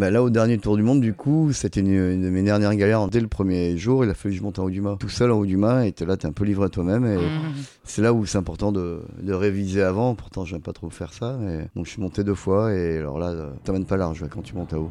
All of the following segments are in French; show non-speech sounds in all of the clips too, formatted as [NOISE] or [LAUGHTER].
Bah là, au dernier tour du monde, du coup, c'était une, une de mes dernières galères. Dès le premier jour, il a fallu que je monte en haut du mât. Tout seul en haut du mât, et t'es là, t'es un peu livré à toi-même. Et Mmh. c'est là où c'est important de, de réviser avant. Pourtant, j'aime pas trop faire ça. Et donc, je suis monté deux fois, et alors là, euh, t'emmènes pas large quand tu montes à haut.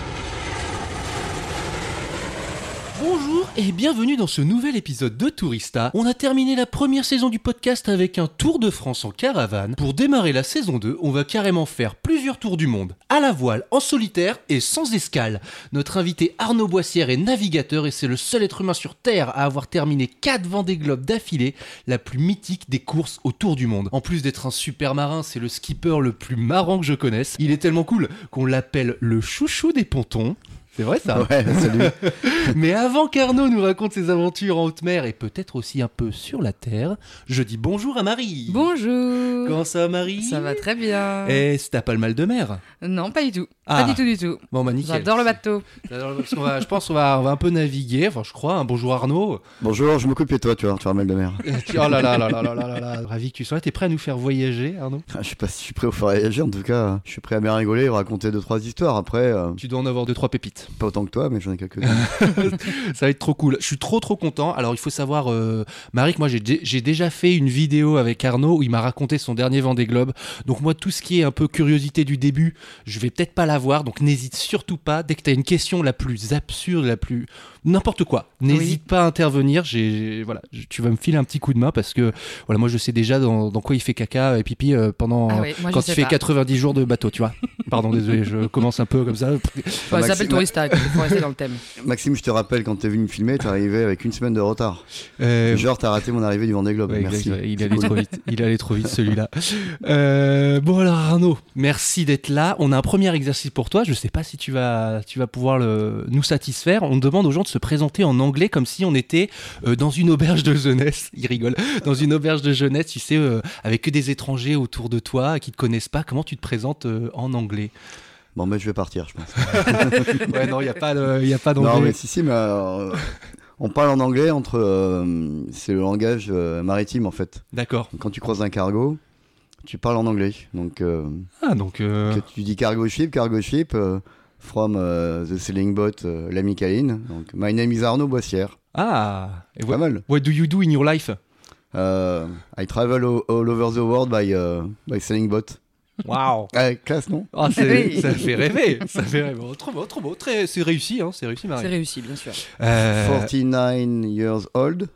Bonjour et bienvenue dans ce nouvel épisode de Tourista. On a terminé la première saison du podcast avec un tour de France en caravane. Pour démarrer la saison 2, on va carrément faire plusieurs tours du monde, à la voile, en solitaire et sans escale. Notre invité Arnaud Boissière est navigateur et c'est le seul être humain sur Terre à avoir terminé 4 Vendée Globe d'affilée, la plus mythique des courses autour du monde. En plus d'être un super marin, c'est le skipper le plus marrant que je connaisse. Il est tellement cool qu'on l'appelle le chouchou des pontons. C'est vrai ça Ouais, salut. [LAUGHS] mais avant qu'Arnaud nous raconte ses aventures en haute mer et peut-être aussi un peu sur la terre, je dis bonjour à Marie. Bonjour. Comment ça Marie? Ça va très bien. Eh, si t'as pas le mal de mer Non, pas du tout. Ah. Pas du tout, du tout. Bon, bah. J'adore le bateau. Va, je pense qu'on va, on va un peu naviguer, enfin, je crois. Hein. Bonjour Arnaud. Bonjour, je m'occupe de toi, tu vas, tu vas mal de mer. oh là là là là là là là. Ravi que tu sois là. T'es prêt à nous faire voyager, Arnaud? Ah, Je sais pas si je suis prêt à faire voyager, en tout cas, je suis prêt à bien rigoler et raconter deux, trois histoires. Après. Euh... Tu dois en avoir deux, trois pépites. Pas autant que toi, mais j'en ai quelques-unes. [LAUGHS] Ça va être trop cool. Je suis trop, trop content. Alors, il faut savoir, euh, Marie, que moi, j'ai déjà fait une vidéo avec Arnaud où il m'a raconté son dernier Vendée Globe. Donc, moi, tout ce qui est un peu curiosité du début, je vais peut-être pas la donc n'hésite surtout pas. Dès que tu as une question la plus absurde, la plus n'importe quoi, n'hésite pas à intervenir. J'ai voilà, tu vas me filer un petit coup de main parce que voilà, moi je sais déjà dans, dans quoi il fait caca et pipi euh, pendant Ah moi, quand il fait pas. 90 jours de bateau, tu vois. Pardon, désolé, je commence un peu comme ça. Ça s'appelle Tourista, faut rester dans le thème. Maxime, je te rappelle, quand t'es venu me filmer, t'es arrivé avec une semaine de retard. Euh, Genre, t'as raté mon arrivée du Vendée Globe. Ouais, Merci. exact, il allait trop vite. Il allait trop vite celui-là. Euh, bon alors Arnaud, merci d'être là. On a un premier exercice pour toi. Je sais pas si tu vas, tu vas pouvoir le, nous satisfaire. On demande aux gens de se présenter en anglais comme si on était euh, dans une auberge de jeunesse. [LAUGHS] Il rigole. Dans une auberge de jeunesse, tu sais, euh, avec que des étrangers autour de toi qui te connaissent pas. Comment tu te présentes euh, en anglais? Bon, mais je vais partir, je pense. [LAUGHS] Ouais, non, il y a pas, de- y a pas non, d'anglais. mais si, si, mais on parle en anglais entre. c'est le langage maritime, en fait. D'accord. Quand tu croises un cargo, tu parles en anglais. Donc, euh, Ah donc. euh, que tu dis cargo ship, cargo ship, euh, from euh, the sailing boat, euh, l'ami Caline. Donc, my name is Arnaud Boissière. Ah. Et Pas what, mal. what do you do in your life? Euh, I travel all, all over the world by, euh, by sailing boat. Wow. [LAUGHS] Ah, classe, non? Ah, Oui. ça fait rêver, ça fait rêver. Trop beau, trop beau, très, c'est réussi, hein, c'est réussi, Marie. C'est réussi, bien sûr. Euh, 49 years old,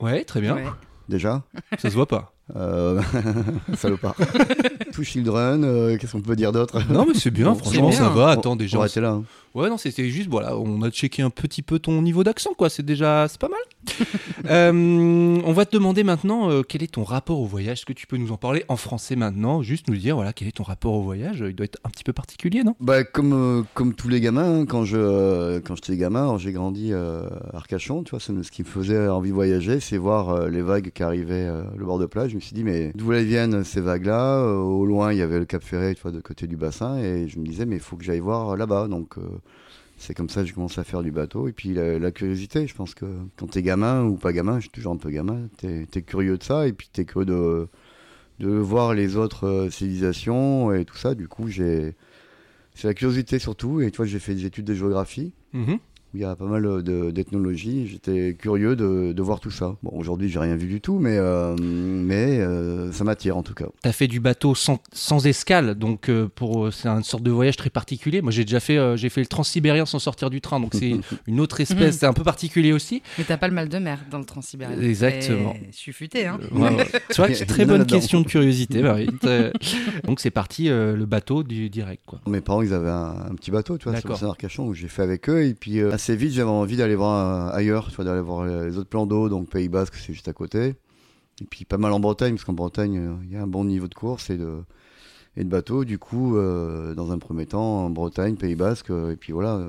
ouais, très bien. Ouais. déjà. Ça se voit pas. Euh, [LAUGHS] salopard. [LAUGHS] Two children, euh, qu'est-ce qu'on peut dire d'autre? Non, mais c'est bien, franchement, ça va. Attends, déjà. On va arrêter là. hein. Ouais, non, c'était juste, voilà, on a checké un petit peu ton niveau d'accent, quoi. C'est déjà, c'est pas mal. [LAUGHS] Euh, on va te demander maintenant euh, quel est ton rapport au voyage? Est-ce que tu peux nous en parler en français maintenant? Juste nous dire, voilà, quel est ton rapport au voyage? Il doit être un petit peu particulier, non? Bah, comme, euh, comme tous les gamins, hein, quand je euh, quand j'étais gamin, j'ai grandi euh, à Arcachon, tu vois, ce qui me faisait envie de voyager, c'est voir euh, les vagues qui arrivaient euh, le bord de plage. Je me suis dit, mais d'où elles viennent ces vagues-là? Euh, Au loin, il y avait le Cap Ferré, tu vois, de côté du bassin, et je me disais, mais il faut que j'aille voir là-bas. Donc, euh, c'est comme ça que j'ai commencé à faire du bateau. Et puis, la, curiosité, je pense que quand t'es gamin ou pas gamin, je suis toujours un peu gamin, t'es es curieux de ça, et puis t'es curieux de, voir les autres euh, civilisations et tout ça. Du coup, j'ai. C'est la curiosité surtout, et tu vois, j'ai fait des études de géographie, Mhm. Où il y a pas mal de- d'ethnologie, j'étais curieux de, de voir tout ça. Bon, aujourd'hui, j'ai rien vu du tout, mais, euh, mais euh, ça m'attire en tout cas. T'as fait du bateau sans, sans escale, donc euh, pour c'est une sorte de voyage très particulier. Moi, j'ai déjà fait, euh, j'ai fait le transsibérien sans sortir du train, donc c'est [LAUGHS] une autre espèce, c'est un peu particulier aussi. Mais t'as pas le mal de mer dans le Transsibérien. Exactement. Et Je suis futé, hein. Euh, ouais, ouais. [LAUGHS] Tu vois que c'est très bonne question de curiosité, [LAUGHS] Marie. Donc c'est parti euh, le bateau du direct, quoi. Mes parents, ils avaient un, un petit bateau, tu vois, sur Saint-Arcachon, où j'ai fait avec eux, et puis euh, assez vite, j'avais envie d'aller voir euh, ailleurs, tu vois, d'aller voir les autres plans d'eau, donc Pays Basque, c'est juste à côté. Et puis pas mal en Bretagne, parce qu'en Bretagne, euh, il y a un bon niveau de course et de, et de bateau. Du coup, euh, dans un premier temps, en Bretagne, Pays Basque, et puis voilà.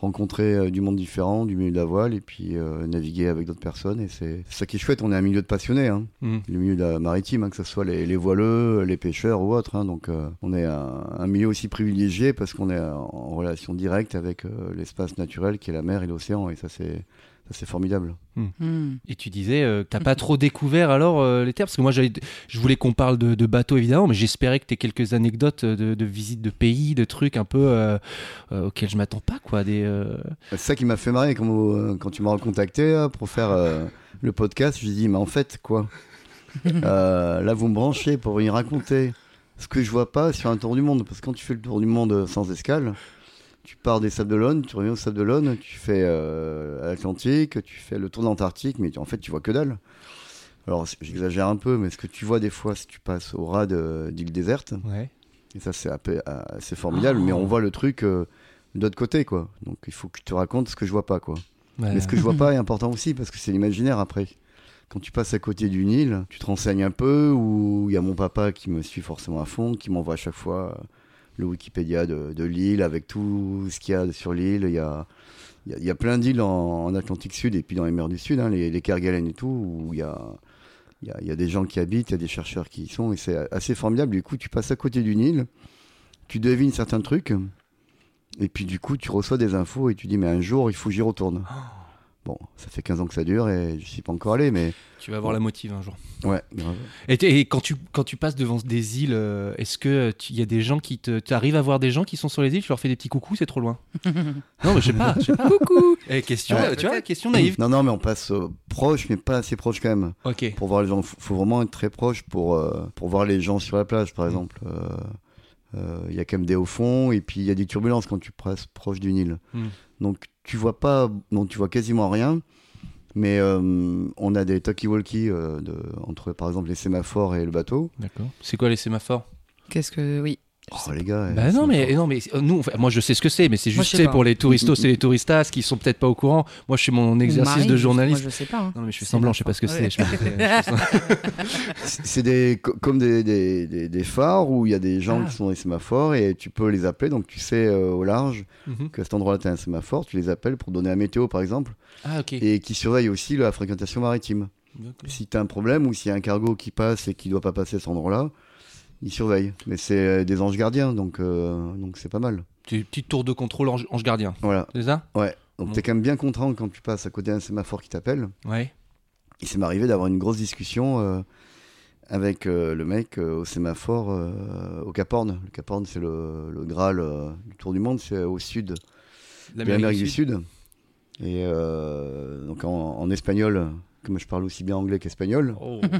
Rencontrer euh, du monde différent, du milieu de la voile, et puis euh, naviguer avec d'autres personnes. Et c'est ça qui est chouette. On est un milieu de passionnés, hein. Mm. le milieu de la maritime, hein, que ce soit les, les voileux, les pêcheurs ou autres. hein. donc euh, on est un, un milieu aussi privilégié parce qu'on est en, relation directe avec euh, l'espace naturel qui est la mer et l'océan. Et ça, c'est c'est formidable. Hmm. Et tu disais, euh, que t'as pas trop découvert alors euh, les terres? Parce que moi, j'avais- je voulais qu'on parle de, de bateaux évidemment, mais j'espérais que tu quelques anecdotes de, de visites de pays, de trucs un peu euh, euh, auxquels je m'attends pas, quoi. Des, euh, C'est ça qui m'a fait marrer quand, euh, quand tu m'as recontacté pour faire euh, le podcast. Je lui ai dit, mais en fait, quoi? [LAUGHS] Euh, Là, vous me branchez pour venir raconter ce que je vois pas sur un tour du monde. Parce que quand tu fais le tour du monde sans escale, tu pars des Sables d'Olonne, tu reviens aux Sables d'Olonne, tu fais euh, l'Atlantique, tu fais le tour de l'Antarctique, mais en fait, tu vois que dalle. Alors, j'exagère un peu, mais ce que tu vois des fois, si tu passes au ras d'îles désertes, Ouais. et ça, c'est euh, c'est formidable, mais on voit le truc euh, de l'autre côté, quoi. Donc, il faut que tu te racontes ce que je vois pas, quoi. Mais ce que je vois [LAUGHS] pas est important aussi parce que c'est l'imaginaire après. Quand tu passes à côté d'une île, tu te renseignes un peu ou il y a mon papa qui me suit forcément à fond, qui m'envoie à chaque fois euh, le Wikipédia de, l'île avec tout ce qu'il y a sur l'île. Il y a, il plein d'îles en, Atlantique Sud et puis dans les mers du Sud, hein, les, Kerguelen et tout, où il y a, y, a, il y a des gens qui habitent, il y a des chercheurs qui y sont et c'est assez formidable. Du coup, tu passes à côté d'une île, tu devines certains trucs. Et puis du coup, tu reçois des infos et tu dis, mais un jour, il faut que j'y retourne. Bon, ça fait 15 ans que ça dure et je suis pas encore allé, mais Tu vas voir la motive un jour. ouais, grave. Et, et quand, tu, quand tu passes devant des îles, euh, est-ce que il y a des gens qui te. Tu arrives à voir des gens qui sont sur les îles, tu leur fais des petits coucous, c'est trop loin? [LAUGHS] Non, mais je sais pas. Je sais pas. Coucou Eh, question, Ouais. tu vois, question naïve. Non, non, mais on passe euh, proche, mais pas assez proche quand même. Ok. Pour voir les gens, faut faut vraiment être très proche pour, euh, pour voir les gens sur la plage, par exemple. Euh, euh, Il y a quand même des hauts fonds et puis il y a des turbulences quand tu passes proche d'une île. Mm. Donc tu vois pas, non, tu vois quasiment rien. Mais euh, on a des talkie-walkie euh, de- entre, par exemple, les sémaphores et le bateau. D'accord. C'est quoi les sémaphores? Qu'est-ce que. Oui. Oh, les gars. Bah non mais, non, mais euh, nous, enfin, moi je sais ce que c'est, mais c'est juste pour les touristos et les touristas qui sont peut-être pas au courant. Moi je fais mon exercice Marie, de journaliste. Moi, je sais pas. hein. Non mais je fais semblant, je sais pas ce que c'est. Ouais. [LAUGHS] C'est c'est des, co- comme des, des, des- des phares où il y a des gens Ah. qui sont dans les sémaphores et tu peux les appeler. Donc tu sais euh, au large Mhm. qu'à cet endroit-là, tu as un sémaphore, tu les appelles pour donner la météo par exemple Ah ok. et qui surveillent aussi la fréquentation maritime. Si tu as un problème ou s'il y a un cargo qui passe et qui doit pas passer à cet endroit-là, ils surveillent. Mais c'est euh, des anges gardiens donc euh, donc c'est pas mal. Petit tour de contrôle ange, ange gardien, Voilà. c'est ça? Ouais. Donc Bon. t'es quand même bien content quand tu passes à côté d'un sémaphore qui t'appelle. Ouais. Il s'est m'arrivé d'avoir une grosse discussion euh, avec euh, le mec euh, au sémaphore au Cap Horn. Le Cap Horn, c'est le, le Graal du Tour du Monde, c'est au sud de l'Amérique du Sud. Et donc en, en espagnol, comme je parle aussi bien anglais qu'espagnol. Oh. [LAUGHS]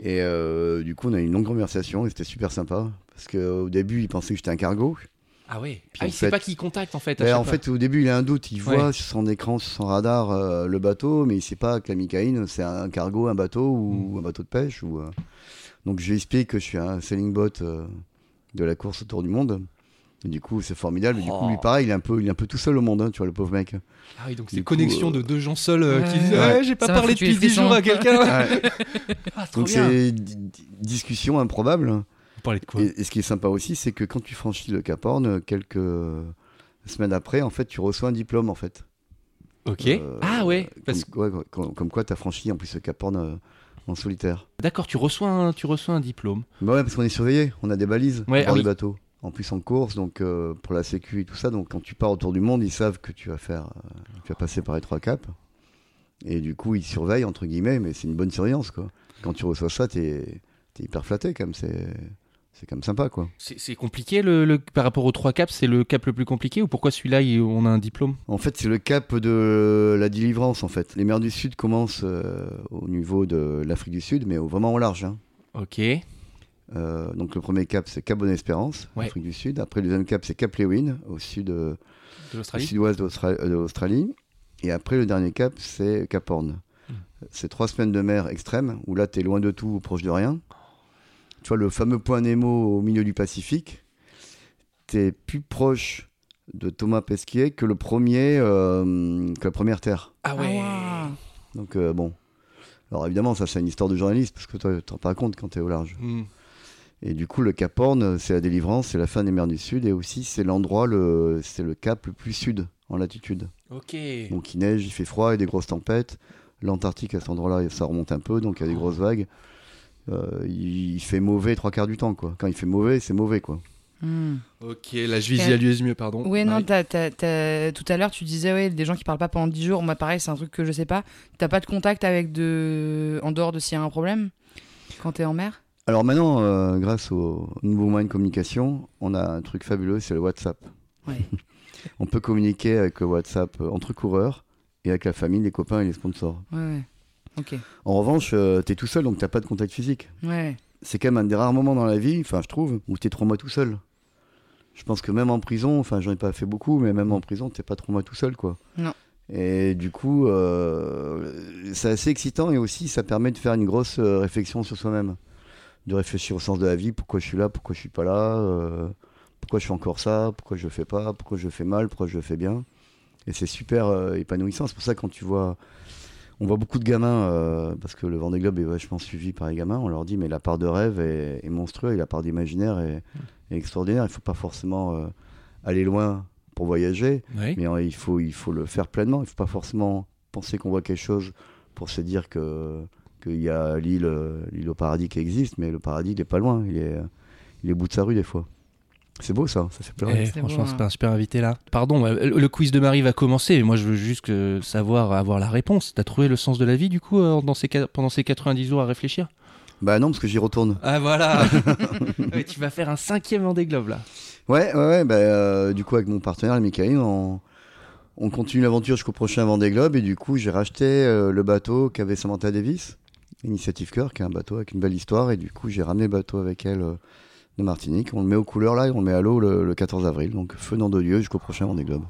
Et euh, du coup, on a eu une longue conversation et c'était super sympa. Parce qu'au début, il pensait que j'étais un cargo. Ah ouais. Puis ah, il sait fait- pas qui contacte en fait. à en fois. fait, au début, il a un doute. Il voit Ouais. sur son écran, sur son radar, euh, le bateau, mais il sait pas que la Micaïne, c'est un cargo, un bateau ou Mm. un bateau de pêche. Ou, euh. Donc, je lui explique que je suis un sailing boat euh, de la course autour du monde. Et du coup, c'est formidable. Du coup, lui, Oh. pareil, il est un peu, il est un peu tout seul au monde, hein, tu vois, le pauvre mec. Ah oui, donc c'est une connexion euh, de deux gens seuls euh, qui disent Ouais. Ouais, j'ai pas Ça parlé depuis les 10 jours à quelqu'un. Ouais. [LAUGHS] Ah, trop Donc, c'est di- di- discussion improbable. Vous parlez de quoi Et, et ce qui est sympa aussi, c'est que quand tu franchis le Cap Horn, quelques semaines après, en fait, tu reçois un diplôme, en fait. Ok. Euh, ah ouais. Parce... Comme, ouais, comme, comme quoi, tu as franchi en plus le Cap Horn euh, en solitaire. D'accord, tu reçois un, tu reçois un diplôme. Bah ouais, parce qu'on est surveillé, on a des balises Ouais, ah des oui. bateaux. En plus en course, donc euh, pour la sécu et tout ça. Donc quand tu pars autour du monde, ils savent que tu vas faire, euh, tu vas passer par les trois caps. Et du coup, ils surveillent entre guillemets, mais c'est une bonne surveillance quoi. Quand tu reçois ça, t'es es hyper flatté même. C'est c'est quand même sympa quoi. C'est compliqué le, le- par rapport aux trois caps, c'est le cap le plus compliqué ou pourquoi celui-là il- on a un diplôme? En fait, c'est le cap de la délivrance en fait. Les mers du Sud commencent euh, au niveau de l'Afrique du Sud, mais au- vraiment au large. hein. Ok. Euh, donc le premier cap c'est Cap Bonne-Espérance, Ouais. Afrique du Sud. Après le deuxième cap c'est Cap Lewin, au sud, euh, De sud-ouest euh, de l'Australie. Et après le dernier cap c'est Cap Horn. Hmm. C'est trois semaines de mer extrême où là tu es loin de tout, proche de rien. Tu vois le fameux point Nemo au milieu du Pacifique. Tu es plus proche de Thomas Pesquet que le premier, euh, que la première terre. Ah ouais. Ah, Donc euh, bon. Alors évidemment ça c'est une histoire de journaliste parce que toi tu t'en rends pas compte quand tu es au large. Hmm. Et du coup, le Cap Horn, c'est la délivrance, c'est la fin des mers du Sud, et aussi c'est l'endroit, le, c'est le cap le plus sud en latitude. Ok. Donc il neige, il fait froid, il y a des grosses tempêtes. L'Antarctique, à cet endroit-là, ça remonte un peu, donc il y a des grosses vagues. Euh, il, il fait mauvais trois quarts du temps, quoi. Quand il fait mauvais, c'est mauvais, quoi. Hmm. Ok, là je visualise mieux, pardon. Ouais, non, Marie. t'as- t'as- t'as- tout à l'heure, tu disais, ouais, des gens qui parlent pas pendant 10 jours. Moi, pareil, c'est un truc que je sais pas. T'as pas de contact avec de. En dehors de s'il y a un problème quand t'es en mer? Alors maintenant, euh, grâce au nouveau moyen de communication, on a un truc fabuleux, c'est le WhatsApp. Ouais. [LAUGHS] On peut communiquer avec le WhatsApp euh, entre coureurs et avec la famille, les copains et les sponsors. Ouais, ouais. Ok. En revanche, euh, t'es tout seul, donc t'as pas de contact physique. Ouais. C'est quand même un des rares moments dans la vie, enfin je trouve, où t'es trois mois tout seul. Je pense que même en prison, enfin j'en ai pas fait beaucoup, mais même en prison, t'es pas trois mois tout seul, quoi. Non. Et du coup, euh, c'est assez excitant et aussi ça permet de faire une grosse réflexion sur soi-même, de réfléchir au sens de la vie, pourquoi je suis là, pourquoi je suis pas là, euh, pourquoi je fais encore ça, pourquoi je fais pas, pourquoi je fais mal, pourquoi je fais bien? Et c'est super euh, épanouissant. C'est pour ça que quand tu vois, on voit beaucoup de gamins, euh, parce que le Vendée Globe est vachement suivi par les gamins, on leur dit mais la part de rêve est, est monstrueuse et la part d'imaginaire est, est extraordinaire. Il faut pas forcément aller loin pour voyager, mais il, faut, il faut le faire pleinement. Il faut pas forcément penser qu'on voit quelque chose pour se dire que qu'il y a l'île euh, l'île au paradis qui existe, mais le paradis il est pas loin, il est, il est au bout de sa rue des fois. C'est beau ça, ça fait pleurer. Eh, C'est franchement, beau, c'est hein. pas un super invité là. Pardon, euh, le, quiz de Marie va commencer, mais moi je veux juste que- savoir avoir la réponse. T'as trouvé le sens de la vie du coup euh, dans ces, qua- pendant ces 90 jours à réfléchir? Bah non, parce que j'y retourne. Ah voilà [LAUGHS] Ouais, Tu vas faire un cinquième Vendée Globe là. Ouais, ouais, ouais. Bah, euh, du coup, avec mon partenaire, Michael, on, on continue l'aventure jusqu'au prochain Vendée Globe. Et du coup, j'ai racheté euh, le bateau qu'avait Samantha Davis, Initiative Cœur, qui est un bateau avec une belle histoire. Et du coup, j'ai ramené le bateau avec elle euh, de Martinique. On le met aux couleurs là et on le met à l'eau le, le 14 avril. Donc, feu nom de Dieu jusqu'au prochain Vendée Globe.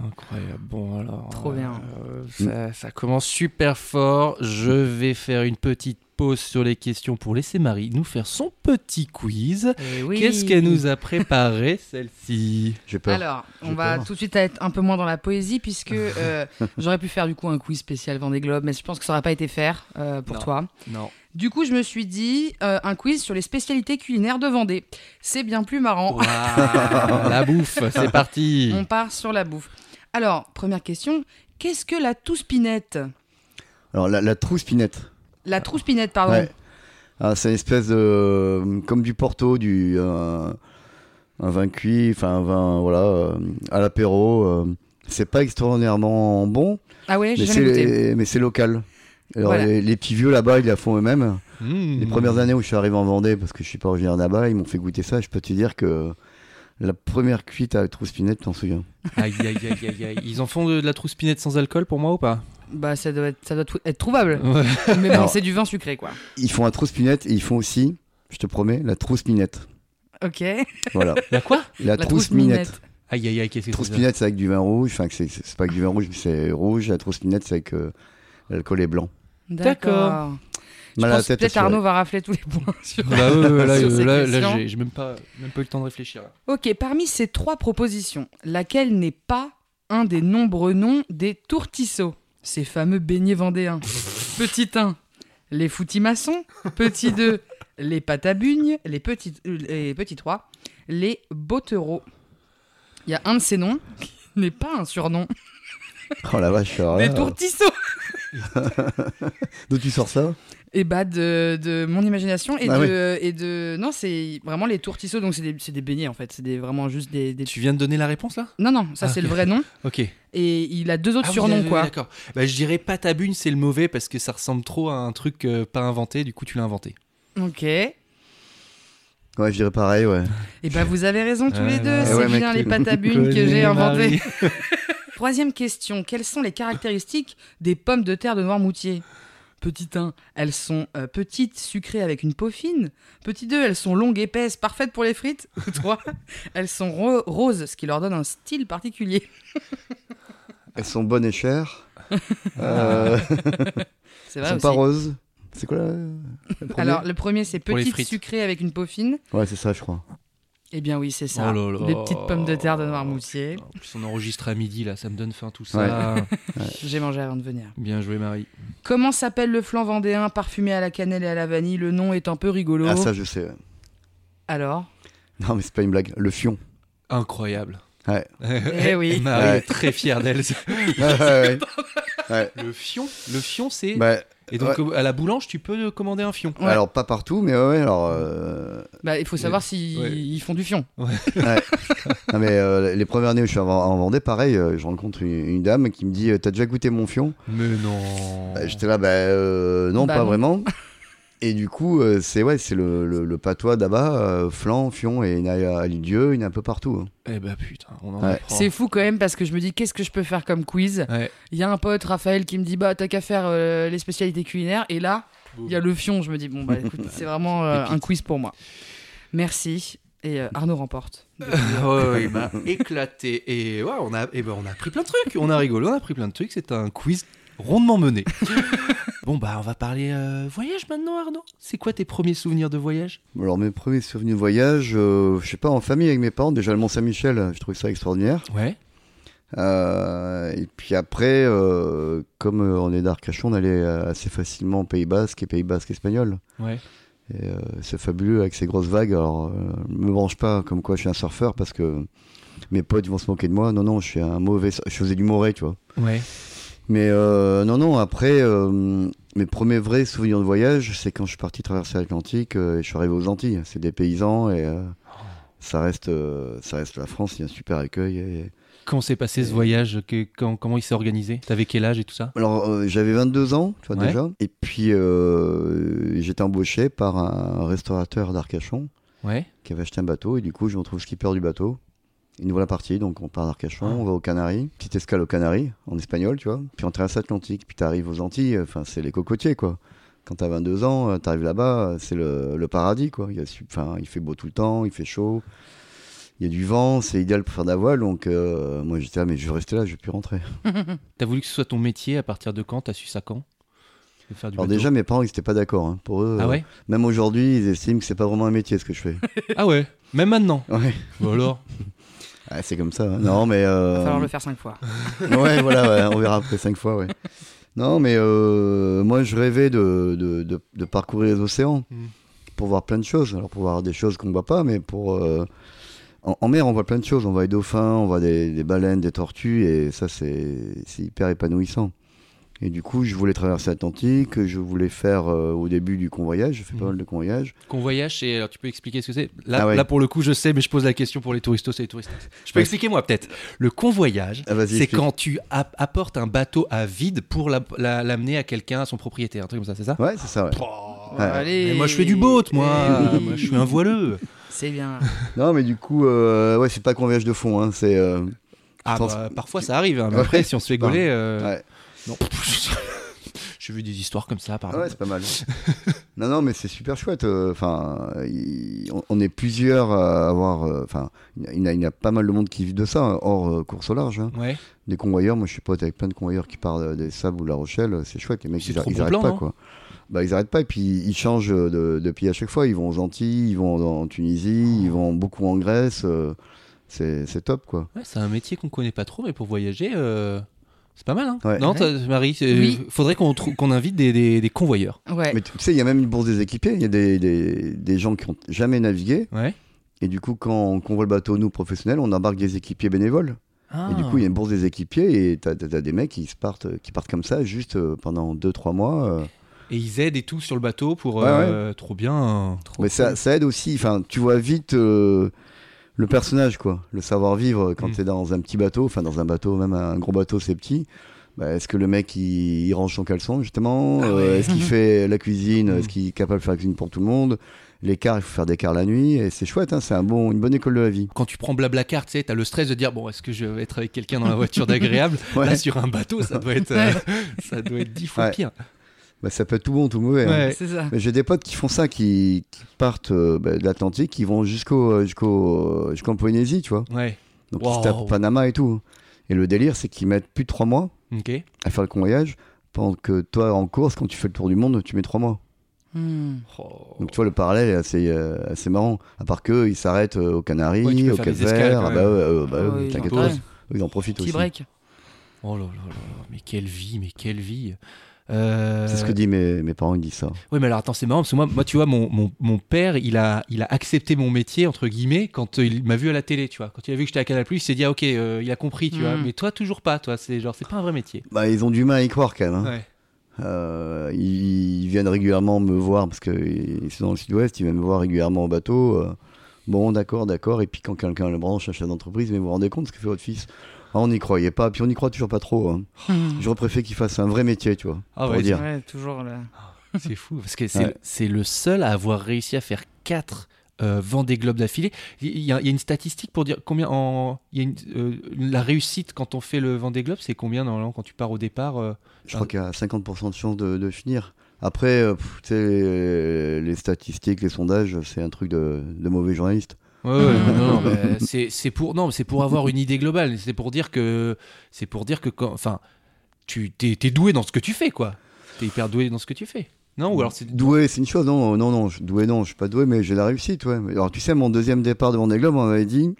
Incroyable. Bon alors. Trop bien. euh, ça, ça commence super fort. Je vais faire une petite pause sur les questions pour laisser Marie nous faire son petit quiz. Eh oui. Qu'est-ce qu'elle nous a préparé [LAUGHS] celle-ci J'ai peur. Alors, on va peur. tout de suite être un peu moins dans la poésie puisque [LAUGHS] euh, j'aurais pu faire du coup un quiz spécial Vendée Globe, mais je pense que ça n'aurait pas été faire euh, pour Non. toi. Non. Du coup, je me suis dit euh, un quiz sur les spécialités culinaires de Vendée. C'est bien plus marrant. [LAUGHS] La bouffe, c'est parti. On part sur la bouffe. Alors, première question, qu'est-ce que la touspinette Alors, la, la trouspinette. La trouspinette, pardon. Ouais. Ah, c'est une espèce de. Comme du Porto, du. euh, un vin cuit, enfin un vin, voilà, euh, à l'apéro. euh, c'est pas extraordinairement bon, Ah ouais, j'ai mais jamais goûté. mais c'est local. Alors, Voilà. les, les petits vieux là-bas, ils la font eux-mêmes. Mmh. Les premières années où je suis arrivé en Vendée, parce que je suis pas originaire là-bas, ils m'ont fait goûter ça. Je peux te dire que la première cuite à la trouspinette, t'en souviens Aïe, aïe, aïe, aïe, aïe. Ils en font de, de la trouspinette sans alcool pour moi ou pas? Bah, ça doit être, ça doit tout- être trouvable. [LAUGHS] Ouais. Mais bon, c'est du vin sucré, quoi. Ils font la trouspinette et ils font aussi, je te promets, la trouspinette. Ok. Voilà. [LAUGHS] La quoi? La, La trouspinette. Aïe, aïe, aïe, qu'est-ce que c'est c'est avec du vin rouge. Enfin, c'est, c'est pas avec du vin rouge, mais c'est rouge. La trouspinette, c'est avec euh, l'alcool est blanc. D'accord. Je pense peut-être. Arnaud va rafler tous les points [LAUGHS] sur Bah ouais, ouais, là, Sur euh, ces là, là, j'ai j'ai même pas, même pas eu le temps de réfléchir. Ok, parmi ces trois propositions, laquelle n'est pas un des nombreux noms des tourtisseaux Ces fameux beignets vendéens. Petit 1, les foutis-maçons. Petit 2, les pâtes à bugne. Les petits, les petits 3, les bottereaux. Il y a un de ces noms qui n'est pas un surnom. Oh la vache. alors Des là, tourtisseaux [LAUGHS] D'où tu sors ça? Et bah de, de mon imagination et, Ah de, et de... Non, c'est vraiment les tourtisseaux, donc c'est des, c'est des beignets en fait. C'est des, vraiment juste des... des- Tu viens de donner la réponse là? Non, non, ça Ah, c'est le vrai nom. Ok. Et il a deux autres Ah surnoms, oui, quoi. D'accord. Bah, je dirais pâte à bugne, c'est le mauvais parce que ça ressemble trop à un truc euh, pas inventé, du coup tu l'as inventé. Ok. Et Ouais, je dirais pareil, ouais. bah [LAUGHS] vous avez raison tous Ouais, les deux, ouais, c'est ouais, bien les bugne que j'ai inventées. [LAUGHS] Troisième question, quelles sont les caractéristiques des pommes de terre de Noirmoutier Petit 1, elles sont euh, petites, sucrées avec une peau fine. Petit 2, elles sont longues, épaisses, parfaites pour les frites. [LAUGHS] Ou 3, elles sont ro- roses, ce qui leur donne un style particulier. [LAUGHS] Elles sont bonnes et chères. [LAUGHS] euh, C'est elles vrai sont aussi. pas roses. C'est quoi la... le premier? Alors, le premier, c'est Pour les petite, frites. sucrée avec une peau fine. Ouais, c'est ça, je crois. Eh bien oui, c'est ça. Oh là là. Les petites pommes de terre de Noirmoutier. En plus, on enregistre à midi là, ça me donne faim tout ça. [LAUGHS] J'ai mangé avant de venir. Bien joué, Marie. Comment s'appelle le flan vendéen parfumé à la cannelle et à la vanille? Le nom est un peu rigolo. Ah, ça, je sais. ouais. Alors? Non, mais c'est pas une blague. Le fion. Incroyable. Ouais. [LAUGHS] Eh oui. Marie Ouais. est très fière d'elle. [LAUGHS] Ouais, ouais, ouais. Ouais. Le fion, le fion, c'est? Bah, Et donc à la boulange, tu peux commander un fion. Ouais. Alors, pas partout, mais ouais, ouais, alors. euh, Bah, il faut savoir s'ils Ouais. ils font du fion. Non, mais euh, les premières années où je suis en, en Vendée, pareil, euh, je rencontre une, une dame qui me dit T'as déjà goûté mon fion? Mais non. Bah, J'étais là, bah euh, non, Bah pas non. vraiment. [LAUGHS] Et du coup, euh, c'est ouais, c'est le, le, le patois d'Aba, euh, flan, fion, et il y en a à Lisieux, il y en a un peu partout. hein. Eh bah putain, on en Ouais. apprend. C'est fou quand même parce que je me dis qu'est-ce que je peux faire comme quiz? Ouais. Il y a un pote, Raphaël, qui me dit bah t'as qu'à faire euh, les spécialités culinaires. Et là, il y a le fion. Je me dis bon bah écoute, [LAUGHS] c'est vraiment euh, un quiz pour moi. Merci. Et euh, Arnaud remporte. [LAUGHS] Ouais, ouais, il m'a éclaté. Et ouais, on a, et ben, on a appris plein de trucs. On a rigolé, on a appris plein de trucs. C'est un quiz rondement mené. [LAUGHS] bon, bah, on va parler euh, voyage maintenant, Arnaud. C'est quoi tes premiers souvenirs de voyage? Alors, mes premiers souvenirs de voyage, euh, je sais pas, en famille avec mes parents, déjà le Mont-Saint-Michel, je trouvais ça extraordinaire. Ouais. Euh, et puis après, euh, comme on est d'Arcachon, on allait assez facilement au Pays Basque et Pays Basque espagnol. Ouais. Et, c'est fabuleux avec ces grosses vagues. Alors, me branche pas comme quoi je suis un surfeur parce que mes potes vont se moquer de moi. Non, non, je suis un mauvais. Je faisais du moré, tu vois. Ouais. Mais euh, non, non, après, euh, mes premiers vrais souvenirs de voyage, c'est quand je suis parti traverser l'Atlantique euh, et je suis arrivé aux Antilles. C'est des paysans et ça, reste, ça reste la France, il y a un super accueil. Et... Comment s'est passé ce voyage que, quand- Comment il s'est organisé? T'avais quel âge et tout ça? Alors, j'avais 22 ans, tu vois, Ouais. déjà. Et puis, j'étais embauché par un restaurateur d'Arcachon Ouais. qui avait acheté un bateau et du coup je me retrouve skipper du bateau. Une nouvelle partie, donc on part d'Arcachon, Ah. on va aux Canaries, petite escale aux Canaries, en espagnol, tu vois. Puis on traverse l'Atlantique, puis t'arrives aux Antilles, enfin c'est les cocotiers quoi. Quand t'as 22 ans, euh, t'arrives là-bas, euh, c'est le, le paradis quoi. Il, enfin, fait beau tout le temps, il fait chaud, il y a du vent, c'est idéal pour faire de la voile, donc euh, moi j'étais là, mais je vais rester là, je vais plus rentrer. [LAUGHS] T'as voulu que ce soit ton métier à partir de quand T'as su ça quand? De faire du Alors déjà mes parents ils étaient pas d'accord, hein. pour eux, Ah euh, ouais? même aujourd'hui ils estiment que c'est pas vraiment un métier ce que je fais. Ah ouais? Même maintenant? Ouais, Bon alors? [LAUGHS] Ah, c'est comme ça. hein. Non mais... Il euh, va falloir le faire cinq fois. [LAUGHS] ouais, voilà, ouais, on verra après cinq fois, ouais. Non, mais euh, moi, je rêvais de, de, de- de parcourir les océans Mm. pour voir plein de choses. Alors, pour voir des choses qu'on ne voit pas, mais pour. euh, en, en mer, on voit plein de choses. On voit les dauphins, on voit des, des baleines, des tortues, et ça, c'est hyper épanouissant. Et du coup, je voulais traverser l'Atlantique, je voulais faire euh, au début du convoyage, j'ai fait pas Mm. mal de convoyages. Convoyage, c'est. Alors tu peux expliquer ce que c'est? Là, Ah ouais. là, pour le coup, je sais, mais je pose la question pour les touristos et les touristes. Je peux Ouais. expliquer moi peut-être. Le convoyage, Ah, c'est explique. quand tu ap- apportes un bateau à vide pour la- la- l'amener à quelqu'un, à son propriétaire, un truc comme ça, c'est ça? Ouais, c'est ça, ouais. Oh, Allez. mais moi je fais du boat, [LAUGHS] moi. Je suis un voileux. C'est bien. Non, mais du coup, euh, ouais, c'est pas convoyage de fond, hein, c'est. euh, Ah bah, parfois ça arrive, hein, mais après si on se fait gauler. Non. [LAUGHS] J'ai vu des histoires comme ça, pardon. Ah ouais, c'est pas mal. non, non, mais c'est super chouette. euh, Enfin, on, on est plusieurs à avoir. euh, Enfin, il y a- il y, a- il y a pas mal de monde qui vit de ça, hein, hors euh, course au large. hein. Ouais. Des convoyeurs, moi je suis pote avec plein de convoyeurs qui partent des Sables ou de La Rochelle. C'est chouette, les mecs ils, ils arrêtent pas quoi. Bah, ils arrêtent pas et puis ils changent de, de pays à chaque fois. Ils vont aux Antilles, ils vont en Tunisie, ils vont beaucoup en Grèce. c'est top quoi. Ouais, c'est un métier qu'on connaît pas trop, mais pour voyager, c'est pas mal. Hein Ouais. Non, Marie, Oui. faudrait qu'on invite des, des- des convoyeurs. Ouais. Mais tu sais, il y a même une bourse des équipiers. Il y a des, des, des gens qui ont jamais navigué. Ouais. Et du coup, quand on convoie le bateau, nous professionnels, on embarque des équipiers bénévoles. Ah. Et du coup, il y a une bourse des équipiers et t'as as, des mecs qui, se partent, qui partent comme ça juste euh, pendant 2-3 mois. euh. Et ils aident et tout sur le bateau pour Ouais, euh, trop bien. Trop Mais ça, aide aussi, enfin, tu vois vite euh, le personnage, quoi. Le savoir-vivre quand Mm. t'es dans un petit bateau, enfin dans un bateau, même un gros bateau, c'est petit. Bah, est-ce que le mec il, il range son caleçon justement? Ah Euh, ouais. Est-ce qu'il fait la cuisine? Mm. Est-ce qu'il est capable de faire la cuisine pour tout le monde? L'écart, il faut faire des quarts la nuit et c'est chouette, hein, c'est un bon, une bonne école de la vie. Quand tu prends Blablacar, tu sais, t'as le stress de dire bon, est-ce que je vais être avec quelqu'un dans la voiture d'agréable? [LAUGHS] Ouais. Là, sur un bateau, ça doit être, euh, [LAUGHS] ça doit être dix fois Ouais. pire. Bah, ça peut être tout bon, tout mauvais. hein. Ouais. C'est ça. Mais J'ai des potes qui font ça, qui, qui partent euh, bah, de l'Atlantique, qui vont jusqu'au euh, jusqu'au jusqu'en Polynésie, tu vois. Ouais. Donc Wow. ils se tapent Panama et tout. Et le délire, c'est qu'ils mettent plus de 3 mois à faire le convoyage, pendant que toi, en course, quand tu fais le tour du monde, tu mets 3 mois. Hmm. Oh. Donc tu vois, le parallèle est assez, euh, assez marrant. À part qu'eux, ils s'arrêtent euh, aux Canaries, Ouais, tu peux au faire Cap des escales, Vert. quand Ah bah, euh, bah, Ah oui, Ils en profitent Petit aussi. break. Oh là là là, mais quelle vie, mais quelle vie. Euh, C'est ce que disent mes, mes parents, ils disent ça. Oui, mais alors attends, c'est marrant parce que moi, moi tu vois, mon, mon, mon père, il a, il a accepté mon métier, entre guillemets, quand euh, il m'a vu à la télé, tu vois. Quand il a vu que j'étais à Canal, il s'est dit, ah, ok, euh, il a compris, tu vois. Mm. Mais toi, toujours pas, toi. C'est genre, c'est pas un vrai métier. Bah, ils ont du mal à y croire quand même. hein. Ouais. Euh, ils, ils viennent régulièrement me voir parce que ils sont dans le sud-ouest, ils viennent me voir régulièrement au bateau. euh, bon, d'accord, d'accord. Et puis quand quelqu'un le branche, un chef d'entreprise, mais vous vous rendez compte ce que fait votre fils ah, On n'y croyait pas, puis on n'y croit toujours pas trop. hein. J'aurais préféré qu'il fasse un vrai métier, tu vois. Ah pour ouais, dire. Ouais, toujours là. C'est fou, parce que c'est Ouais. le seul à avoir réussi à faire 4 euh, Vendée Globe d'affilée. Il y, a, il y a une statistique pour dire combien en. il y a une- euh, la réussite quand on fait le Vendée Globe, c'est combien normalement quand tu pars au départ euh, Je crois qu'il y a 50% de chances de, de finir. Après, euh, pff, tu sais, les, les statistiques, les sondages, c'est un truc de, de mauvais journaliste. Ouais, ouais, non, non, mais c'est c'est pour non, mais c'est pour avoir une idée globale. C'est pour dire que c'est pour dire que quand, enfin, tu t'es es doué dans ce que tu fais, quoi. T'es hyper doué dans ce que tu fais. Non, ou alors c'est Doué, c'est une chose. Non, non, non. je- Doué, non, je suis pas doué, mais j'ai la réussite, ouais. Alors, tu sais, mon deuxième départ de Vendée Globe, on m'avait dit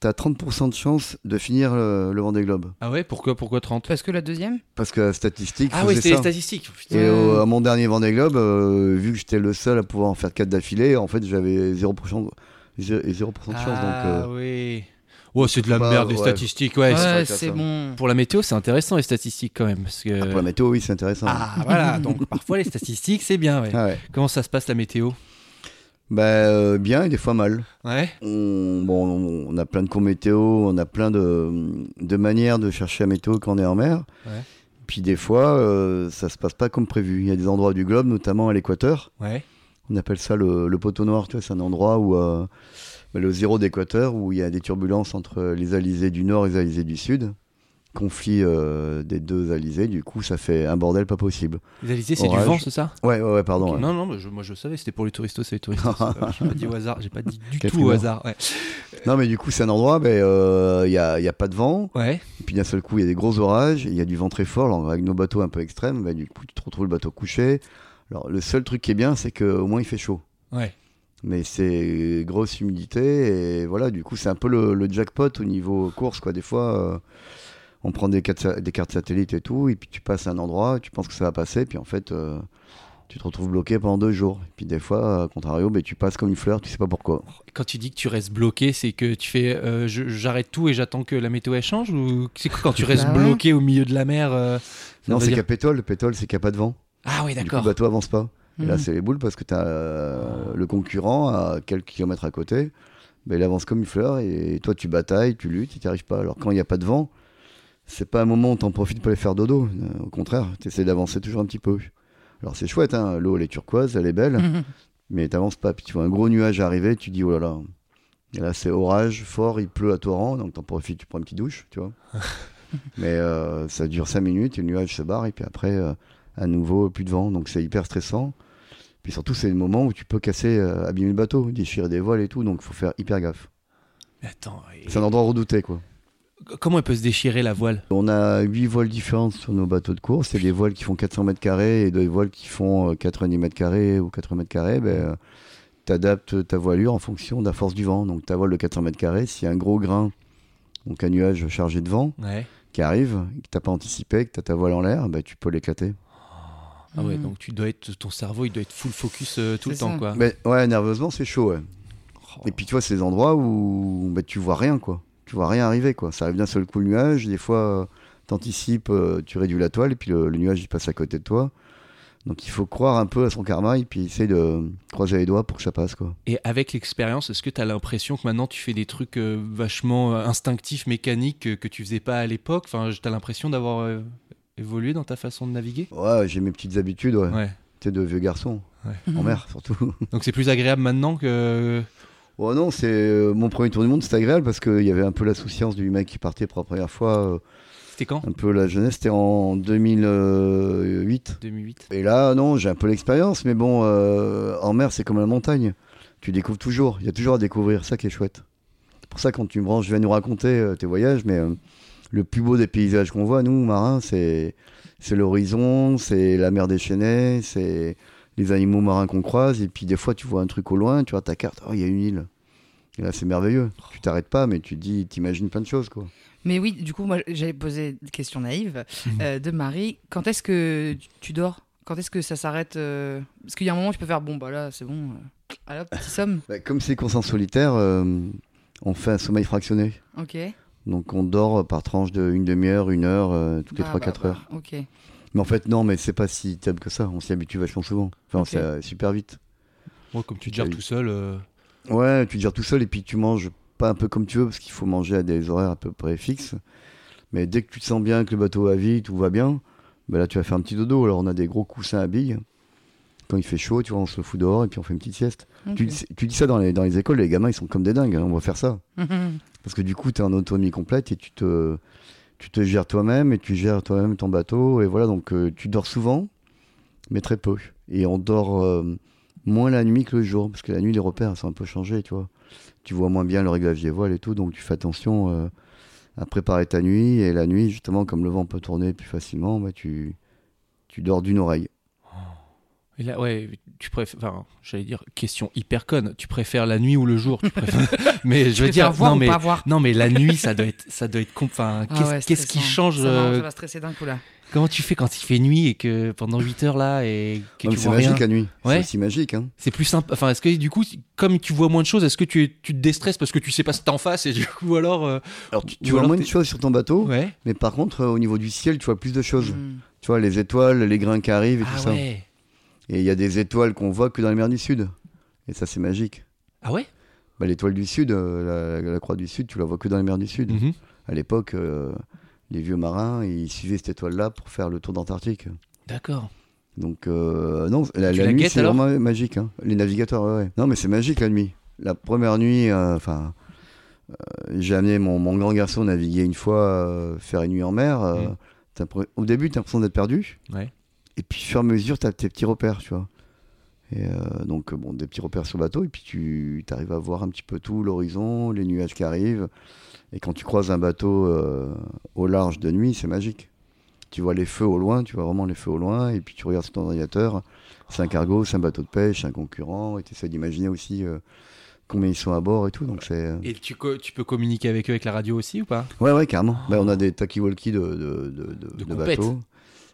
t'as 30% de chance de finir le, le Vendée Globe. ah ouais, pourquoi pourquoi 30 Parce que la deuxième? Parce que la statistique Ah oui, c'était les statistiques. Putain. Et au- à mon dernier Vendée Globe, euh, vu que j'étais le seul à pouvoir en faire 4 d'affilée, en fait, j'avais 0%, de- 0% de chance. donc, ah euh, oui. Ouais, c'est de la Bah, merde les ouais. statistiques. Ouais. Ouais, c'est- bon. Pour la météo, c'est intéressant les statistiques quand même, parce que. ah, pour la météo, oui, c'est intéressant. Ah voilà, donc [LAUGHS] parfois les statistiques c'est bien. Ouais. Ah ouais. Comment ça se passe la météo? Bah, euh, bien et des fois mal. Ouais. On, bon, on- on a plein de cours météo, on a plein de, de manières de chercher la météo quand on est en mer. Ouais. Puis des fois, euh, ça se passe pas comme prévu. Il y a des endroits du globe, notamment à l'équateur. Ouais. On appelle ça le, le poteau noir. Tu vois, c'est un endroit où euh, bah, le zéro d'équateur, où il y a des turbulences entre les alizés du nord et les alizés du sud. Conflit euh, des deux alizés. Du coup, ça fait un bordel pas possible. Les alizés, c'est du vent, c'est ça? Ouais, ouais, ouais, pardon. Ouais. Non, non, mais je- moi je savais, c'était pour les touristes, c'est les touristes. [LAUGHS] j'ai pas dit au hasard, j'ai pas dit du Quel tout au hasard. Ouais. Non, mais du coup, c'est un endroit, il n'y a, y a pas de vent. Ouais. Et puis d'un seul coup, il y a des gros orages, il y a du vent très fort, alors, avec nos bateaux un peu extrêmes, bah, du coup, tu te retrouves le bateau couché. Alors, le seul truc qui est bien, c'est qu'au moins il fait chaud. Ouais. Mais c'est grosse humidité, et voilà, du coup, c'est un peu le, le jackpot au niveau course, quoi. Des fois, euh, on prend des cartes, sa- des cartes satellites et tout, et puis tu passes à un endroit, tu penses que ça va passer, puis en fait, euh, tu te retrouves bloqué pendant deux jours. Et puis des fois, à contrario, ben, tu passes comme une fleur, tu sais pas pourquoi. Quand tu dis que tu restes bloqué, c'est que tu fais euh, j'arrête tout et j'attends que la météo elle change ou c'est quand tu restes ouais. bloqué au milieu de la mer euh, Non, c'est dire- qu'à pétole, le pétole, c'est qu'il n'y a pas de vent. Ah oui, Du coup, le d'accord. bateau avance pas. Et là, Mhm. c'est les boules parce que tu as le concurrent à quelques kilomètres à côté. Ben, il avance comme une fleur et toi, tu batailles, tu luttes, tu n'y arrives pas. Alors, quand il n'y a pas de vent, c'est pas un moment où tu en profites pour aller faire dodo. Euh, Au contraire, tu essaies d'avancer toujours un petit peu. Alors, c'est chouette, hein, l'eau, elle est turquoise, elle est belle, Mhm. mais tu pas. Puis tu vois un gros nuage arriver, tu dis, oh là là. Et là, c'est orage fort, il pleut à torrent, donc tu en profites, tu prends une petite douche, tu vois. [LAUGHS] mais euh, ça dure 5 minutes, et le nuage se barre, et puis après, euh, à nouveau, plus de vent, donc c'est hyper stressant. Puis surtout, c'est le moment où tu peux casser, euh, abîmer le bateau, déchirer des voiles et tout, donc il faut faire hyper gaffe. Mais attends, et- C'est un endroit redouté, quoi. comment elle peut se déchirer la voile? On a 8 voiles différentes sur nos bateaux de course. C'est des voiles qui font 400 mètres carrés et des voiles qui font euh, 90 mètres carrés ou 80 mètres carrés. Ben, tu adaptes ta voilure en fonction de la force du vent. Donc ta voile de 400 mètres carrés, s'il y a un gros grain, donc un nuage chargé de vent Ouais. qui arrive, que tu n'as pas anticipé, que tu as ta voile en l'air, ben, tu peux l'éclater. Ah ouais, Mhm. donc tu dois être ton cerveau, il doit être full focus euh, tout le temps quoi. Mais ouais, nerveusement, c'est chaud. ouais. Oh. Et puis tu vois, c'est des endroits où ben, tu vois rien, quoi. Tu vois rien arriver, quoi. Ça arrive d'un seul coup le nuage. Des fois, tu anticipes, tu réduis la toile, et puis le, le nuage il passe à côté de toi. Donc il faut croire un peu à son karma, et puis essayer de croiser les doigts pour que ça passe, quoi. Et avec l'expérience, est-ce que tu as l'impression que maintenant tu fais des trucs euh, vachement euh, instinctifs, mécaniques euh, que tu faisais pas à l'époque? Enfin, tu as l'impression d'avoir euh, évolué dans ta façon de naviguer? Ouais, j'ai mes petites habitudes, ouais. Ouais. Tu sais, de vieux garçon, Ouais. en mer surtout. [LAUGHS] Donc c'est plus agréable maintenant que. Oh non, c'est euh, mon premier tour du monde, c'était agréable parce qu'il y avait un peu la souciance du mec qui partait pour la première fois, euh, C'était quand? un peu la jeunesse, c'était en 2008. 2008 Et là, non, j'ai un peu l'expérience, mais bon, euh, en mer, c'est comme la montagne. Tu découvres toujours, il y a toujours à découvrir, ça qui est chouette. C'est pour ça, quand tu me branches, je vais nous raconter tes voyages, mais euh, le plus beau des paysages qu'on voit, nous, marins, c'est c'est l'horizon, c'est la mer déchaînée, c'est les animaux marins qu'on croise, et puis des fois, tu vois un truc au loin, tu vois ta carte, oh, il y a une île. Et là, c'est merveilleux. Tu t'arrêtes pas, mais tu dis, t'imagines plein de choses, quoi. Mais oui, du coup, moi, j'avais posé une question naïve Mhm. euh, de Marie. Quand est-ce que tu- dors? Quand est-ce que ça s'arrête euh, Parce qu'il y a un moment où tu peux faire bon, bah là, c'est bon. euh, hop, petit somme. Bah, comme c'est qu'on en solitaire, euh, on fait un sommeil fractionné. Ok. Donc on dort par tranche de une demi-heure, une heure, euh, toutes les Ah, 3-4 bah, heures. bah, Ok. Mais en fait, non, mais c'est pas si terrible que ça. On s'y habitue vachement souvent. Enfin, c'est euh, super vite. Moi, comme tu te gères tout seul. euh, Ouais, tu te gères tout seul et puis tu manges pas un peu comme tu veux parce qu'il faut manger à des horaires à peu près fixes. Mais dès que tu te sens bien, que le bateau va vite, tout va bien, bah là tu vas faire un petit dodo. Alors on a des gros coussins à billes. Quand il fait chaud, tu vois, on se fout dehors et puis on fait une petite sieste. Tu, dis- tu dis ça dans les, dans les écoles, les gamins ils sont comme des dingues. hein, on va faire ça. [LAUGHS] Parce que du coup, tu es en autonomie complète et tu te, tu te gères toi-même et tu gères toi-même ton bateau. Et voilà, donc euh, tu dors souvent, mais très peu. Et on dort euh, moins la nuit que le jour, parce que la nuit, les repères sont un peu changés, tu vois. Tu vois moins bien le réglage des voiles et tout, donc tu fais attention euh, à préparer ta nuit. Et la nuit, justement, comme le vent peut tourner plus facilement, bah, tu, tu dors d'une oreille. Et là, ouais, tu préfères. Enfin, j'allais dire question hyper conne. Tu préfères la nuit ou le jour? Tu préfères... [LAUGHS] Mais je Tu veux dire, voir non ou mais pas voir? non mais la nuit, ça doit être, ça doit être. Enfin, Ah qu'est-ce ouais, qu'est-ce qui change ça va, euh, ça va stresser d'un coup là. Comment tu fais quand il fait nuit et que pendant 8 heures là et que Non, mais tu c'est vois magique rien la nuit. Ouais. C'est aussi magique. Hein. C'est plus simple. Enfin, est-ce que du coup, comme tu vois moins de choses, est-ce que tu, tu te déstresses parce que tu sais pas ce que t'as en face et du coup alors. euh, Alors tu, tu Ou vois alors moins de choses sur ton bateau, Ouais. mais par contre, euh, au niveau du ciel, tu vois plus de choses. Mhm. Tu vois, les étoiles, les grains qui arrivent et Ah tout ça. Et il y a des étoiles qu'on voit que dans les mers du Sud. Et ça, c'est magique. Ah ouais? Bah, L'étoile du Sud, euh, la, la croix du Sud, tu la vois que dans les mers du Sud. Mhm. À l'époque, euh, les vieux marins, ils suivaient cette étoile-là pour faire le tour d'Antarctique. D'accord. Donc, euh, non, la, Tu la la nuit, c'est vraiment magique. hein. Les navigateurs, ouais, ouais. Non, mais c'est magique la nuit. La première nuit, enfin, j'ai amené mon, mon grand garçon naviguer une fois, faire une nuit en mer. pre- au début, tu as l'impression d'être perdu. Ouais. Et puis, au fur et à mesure, tu as tes petits repères, tu vois. Et euh, donc, euh, bon, des petits repères sur le bateau. Et puis, tu arrives à voir un petit peu tout, l'horizon, les nuages qui arrivent. Et quand tu croises un bateau euh, au large de nuit, c'est magique. Tu vois les feux au loin, tu vois vraiment les feux au loin. Et puis, tu regardes sur ton ordinateur. C'est un cargo, c'est un bateau de pêche, un concurrent. Et tu essaies d'imaginer aussi euh, combien ils sont à bord et tout. Donc, c'est. Et tu, peux communiquer avec eux avec la radio aussi ou pas? Ouais, ouais, carrément. Bah, on a des talkie-walkie de, de, de, de- De bateaux.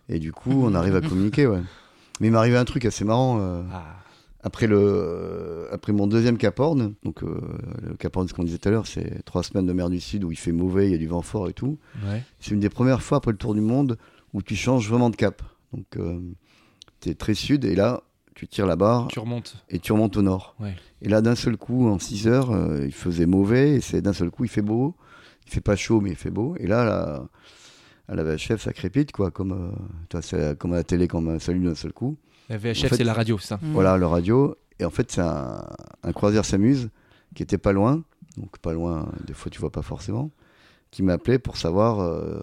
Et du coup, on arrive à communiquer, ouais. Mais il m'est arrivé un truc assez marrant. euh, Ah. après, le, euh, après mon deuxième Cap Horn, donc euh, le Cap Horn, ce qu'on disait tout à l'heure, c'est trois semaines de mer du Sud où il fait mauvais, il y a du vent fort et tout. Ouais. C'est une des premières fois après le tour du monde où tu changes vraiment de cap. Donc, tu es très sud et là, tu tires la barre Tu remontes. et tu remontes au nord. Ouais. Et là, d'un seul coup, en 6 heures, il faisait mauvais, et c'est d'un seul coup, il fait beau. Il fait pas chaud, mais il fait beau. Et là, là à la VHF, ça crépite, quoi, comme, euh, comme à la télé, comme un salut d'un seul coup. La VHF, En fait- c'est la radio, ça. Mhm. Voilà, le radio. Et en fait, c'est un, un croisière s'amuse qui était pas loin, donc pas loin, des fois, tu vois pas forcément, qui m'a appelé pour savoir, euh,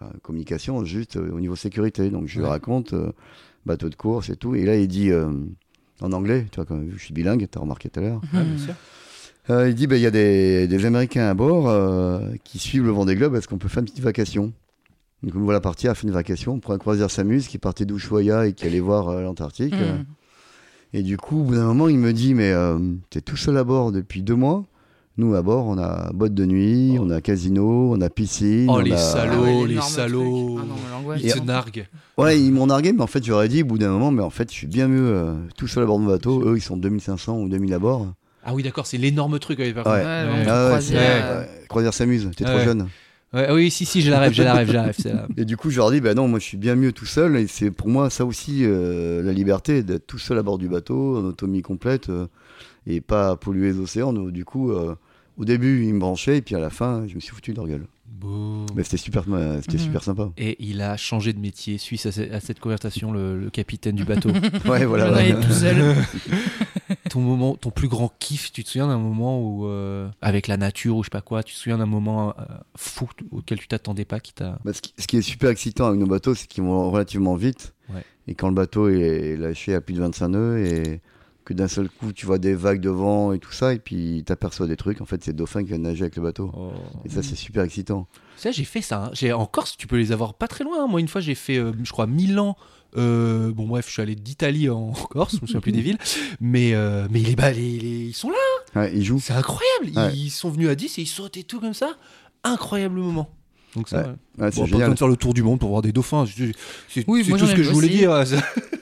enfin, communication, juste euh, au niveau sécurité. Donc, je lui Ouais. raconte, euh, bateau de course et tout. Et là, il dit, euh, en anglais, tu vois, comme je suis bilingue, tu as remarqué tout à l'heure. Ouais, Mhm. bien sûr. Euh, il dit bah, il y a des, des Américains à bord euh, qui suivent le vent des globes. Est-ce qu'on peut faire une petite vacation Donc voilà partis à faire une vacation. On prend un croisière s'amuse qui partait d'Ushuaia et qui allait voir euh, l'Antarctique. Mhm. Et du coup, au bout d'un moment, il me dit mais euh, t'es tout seul à bord depuis deux mois. Nous à bord, on a boîte de nuit, on a casino, on a piscine. Oh, on les a- salauds. Ah ouais, les salauds. Ah non. Ils se narguent. Ouais, ils m'ont nargué, mais en fait, j'aurais dit au bout d'un moment, mais en fait, je suis bien mieux euh, tout seul à bord de mon bateau. Eux, ils sont 2500 ou 2000 à bord. Ah oui, d'accord, c'est l'énorme truc. Ouais, Ouais. Ah ouais, croisière, c'est- ouais, croisière s'amuse. T'es trop jeune. Ouais, oui, si, si, j'ai la rêve, j'ai la rêve, j'ai la rêve. la- Et du coup, je leur dis, bah non, moi je suis bien mieux tout seul. Et c'est pour moi ça aussi euh, la liberté d'être tout seul à bord du bateau, en autonomie complète, euh, et pas polluer les océans. Donc, du coup, euh, au début, ils me branchaient, et puis à la fin, je me suis foutu de leur gueule. Boum. Mais c'était super, c'était Mhm. super sympa. Et il a changé de métier suite à, ce- à cette conversation, le, le capitaine du bateau. [LAUGHS] Ouais, voilà. Ouais. tout seul. [LAUGHS] ton moment, ton plus grand kiff, tu te souviens d'un moment où, euh, avec la nature ou je sais pas quoi, tu te souviens d'un moment euh, fou auquel tu t'attendais pas, qui t'a. Bah, ce, qui, ce qui est super excitant avec nos bateaux, c'est qu'ils vont relativement vite. Ouais. Et quand le bateau est lâché à plus de 25 nœuds, et que d'un seul coup, tu vois des vagues de vent et tout ça, et puis t'aperçois des trucs, en fait, c'est le dauphin qui vient de nager avec le bateau. Oh. Et ça, c'est super excitant. Ça, j'ai fait ça. hein. J'ai en Corse, tu peux les avoir pas très loin. hein. Moi, une fois, j'ai fait, euh, je crois, Milan. Euh, bon, bref, je suis allé d'Italie en [LAUGHS] Corse, je me souviens plus des villes. Mais, euh, mais les, bah, les, les- ils sont là, Ouais, ils jouent. c'est incroyable. Ouais. Ils sont venus à 10 et ils sautent et tout comme ça. incroyable moment. Donc ça, Ouais. ouais. Ouais, Bon, c'est pas de faire le tour du monde pour voir des dauphins. C'est c'est- Oui, c'est moi, tout ce que je voulais aussi. dire. ça.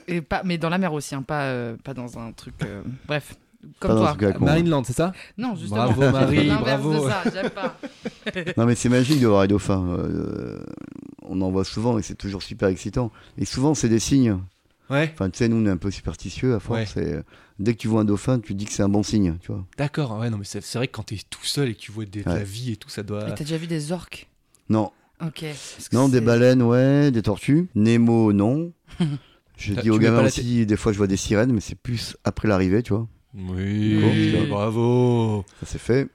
Et pas, mais dans la mer aussi, hein, pas, euh, pas dans un truc. euh, Bref, comme Pas toi. Marineland, c'est ça? Non, justement. Bravo, Marie, [LAUGHS] L'inverse bravo. de ça, j'aime pas. Non, mais c'est magique de voir les dauphins. Euh, on en voit souvent et c'est toujours super excitant. Et souvent, c'est des signes. Ouais, Enfin, tu sais, nous, on est un peu superstitieux à force. et, euh, dès que tu vois un dauphin, tu dis que c'est un bon signe, tu vois. d'accord. Ouais, non, mais c'est c'est vrai que quand t'es tout seul et que tu vois des- de la vie et tout, ça doit. Mais t'as déjà vu des orques? Non, Ok. Non, des baleines, ouais, des tortues. Nemo, non. [LAUGHS] Je dis aux gamins aussi, des fois, je vois des sirènes, mais c'est plus après l'arrivée, tu vois. Oui, bravo. Ça c'est fait.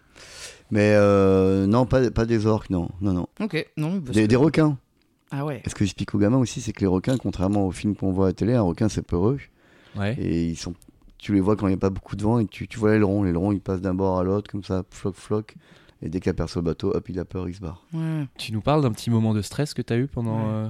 Mais euh, non, pas, pas des orques, non, non, non. Ok, non, parce Des, que- des requins. Ah ouais. Et ce que j'explique aux gamins aussi, c'est que les requins, contrairement aux films qu'on voit à la télé, un requin c'est peureux. Ouais. Et ils sont, tu les vois quand il n'y a pas beaucoup de vent et tu, tu vois l'aileron. L'aileron il passe d'un bord à l'autre comme ça, floc floc. Et dès qu'il aperçoit le bateau, hop, il a peur, il se barre. Ouais. Tu nous parles d'un petit moment de stress que t'as eu pendant, Ouais. euh,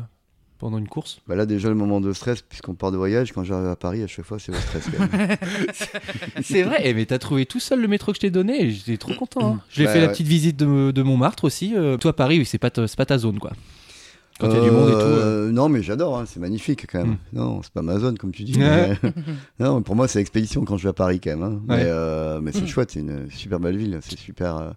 pendant une course? Bah là déjà le moment de stress, puisqu'on part de voyage, quand j'arrive à Paris, à chaque fois c'est le stress. [LAUGHS] C'est vrai, eh, mais t'as trouvé tout seul le métro que je t'ai donné et j'étais trop content. hein. J'ai Bah, fait la petite visite de, de Montmartre aussi. euh, toi, Paris, oui, c'est pas, ta- c'est pas ta zone, quoi. Quand il y a du monde et tout. euh. Euh, Non mais j'adore, hein, c'est magnifique quand même. Mm. Non, c'est pas ma zone comme tu dis. Ouais. mais- [LAUGHS] [LAUGHS] non, pour moi c'est expédition quand je vais à Paris quand même. hein. Ouais. Mais, euh, mais c'est Mm. chouette, c'est une super belle ville, c'est super, euh,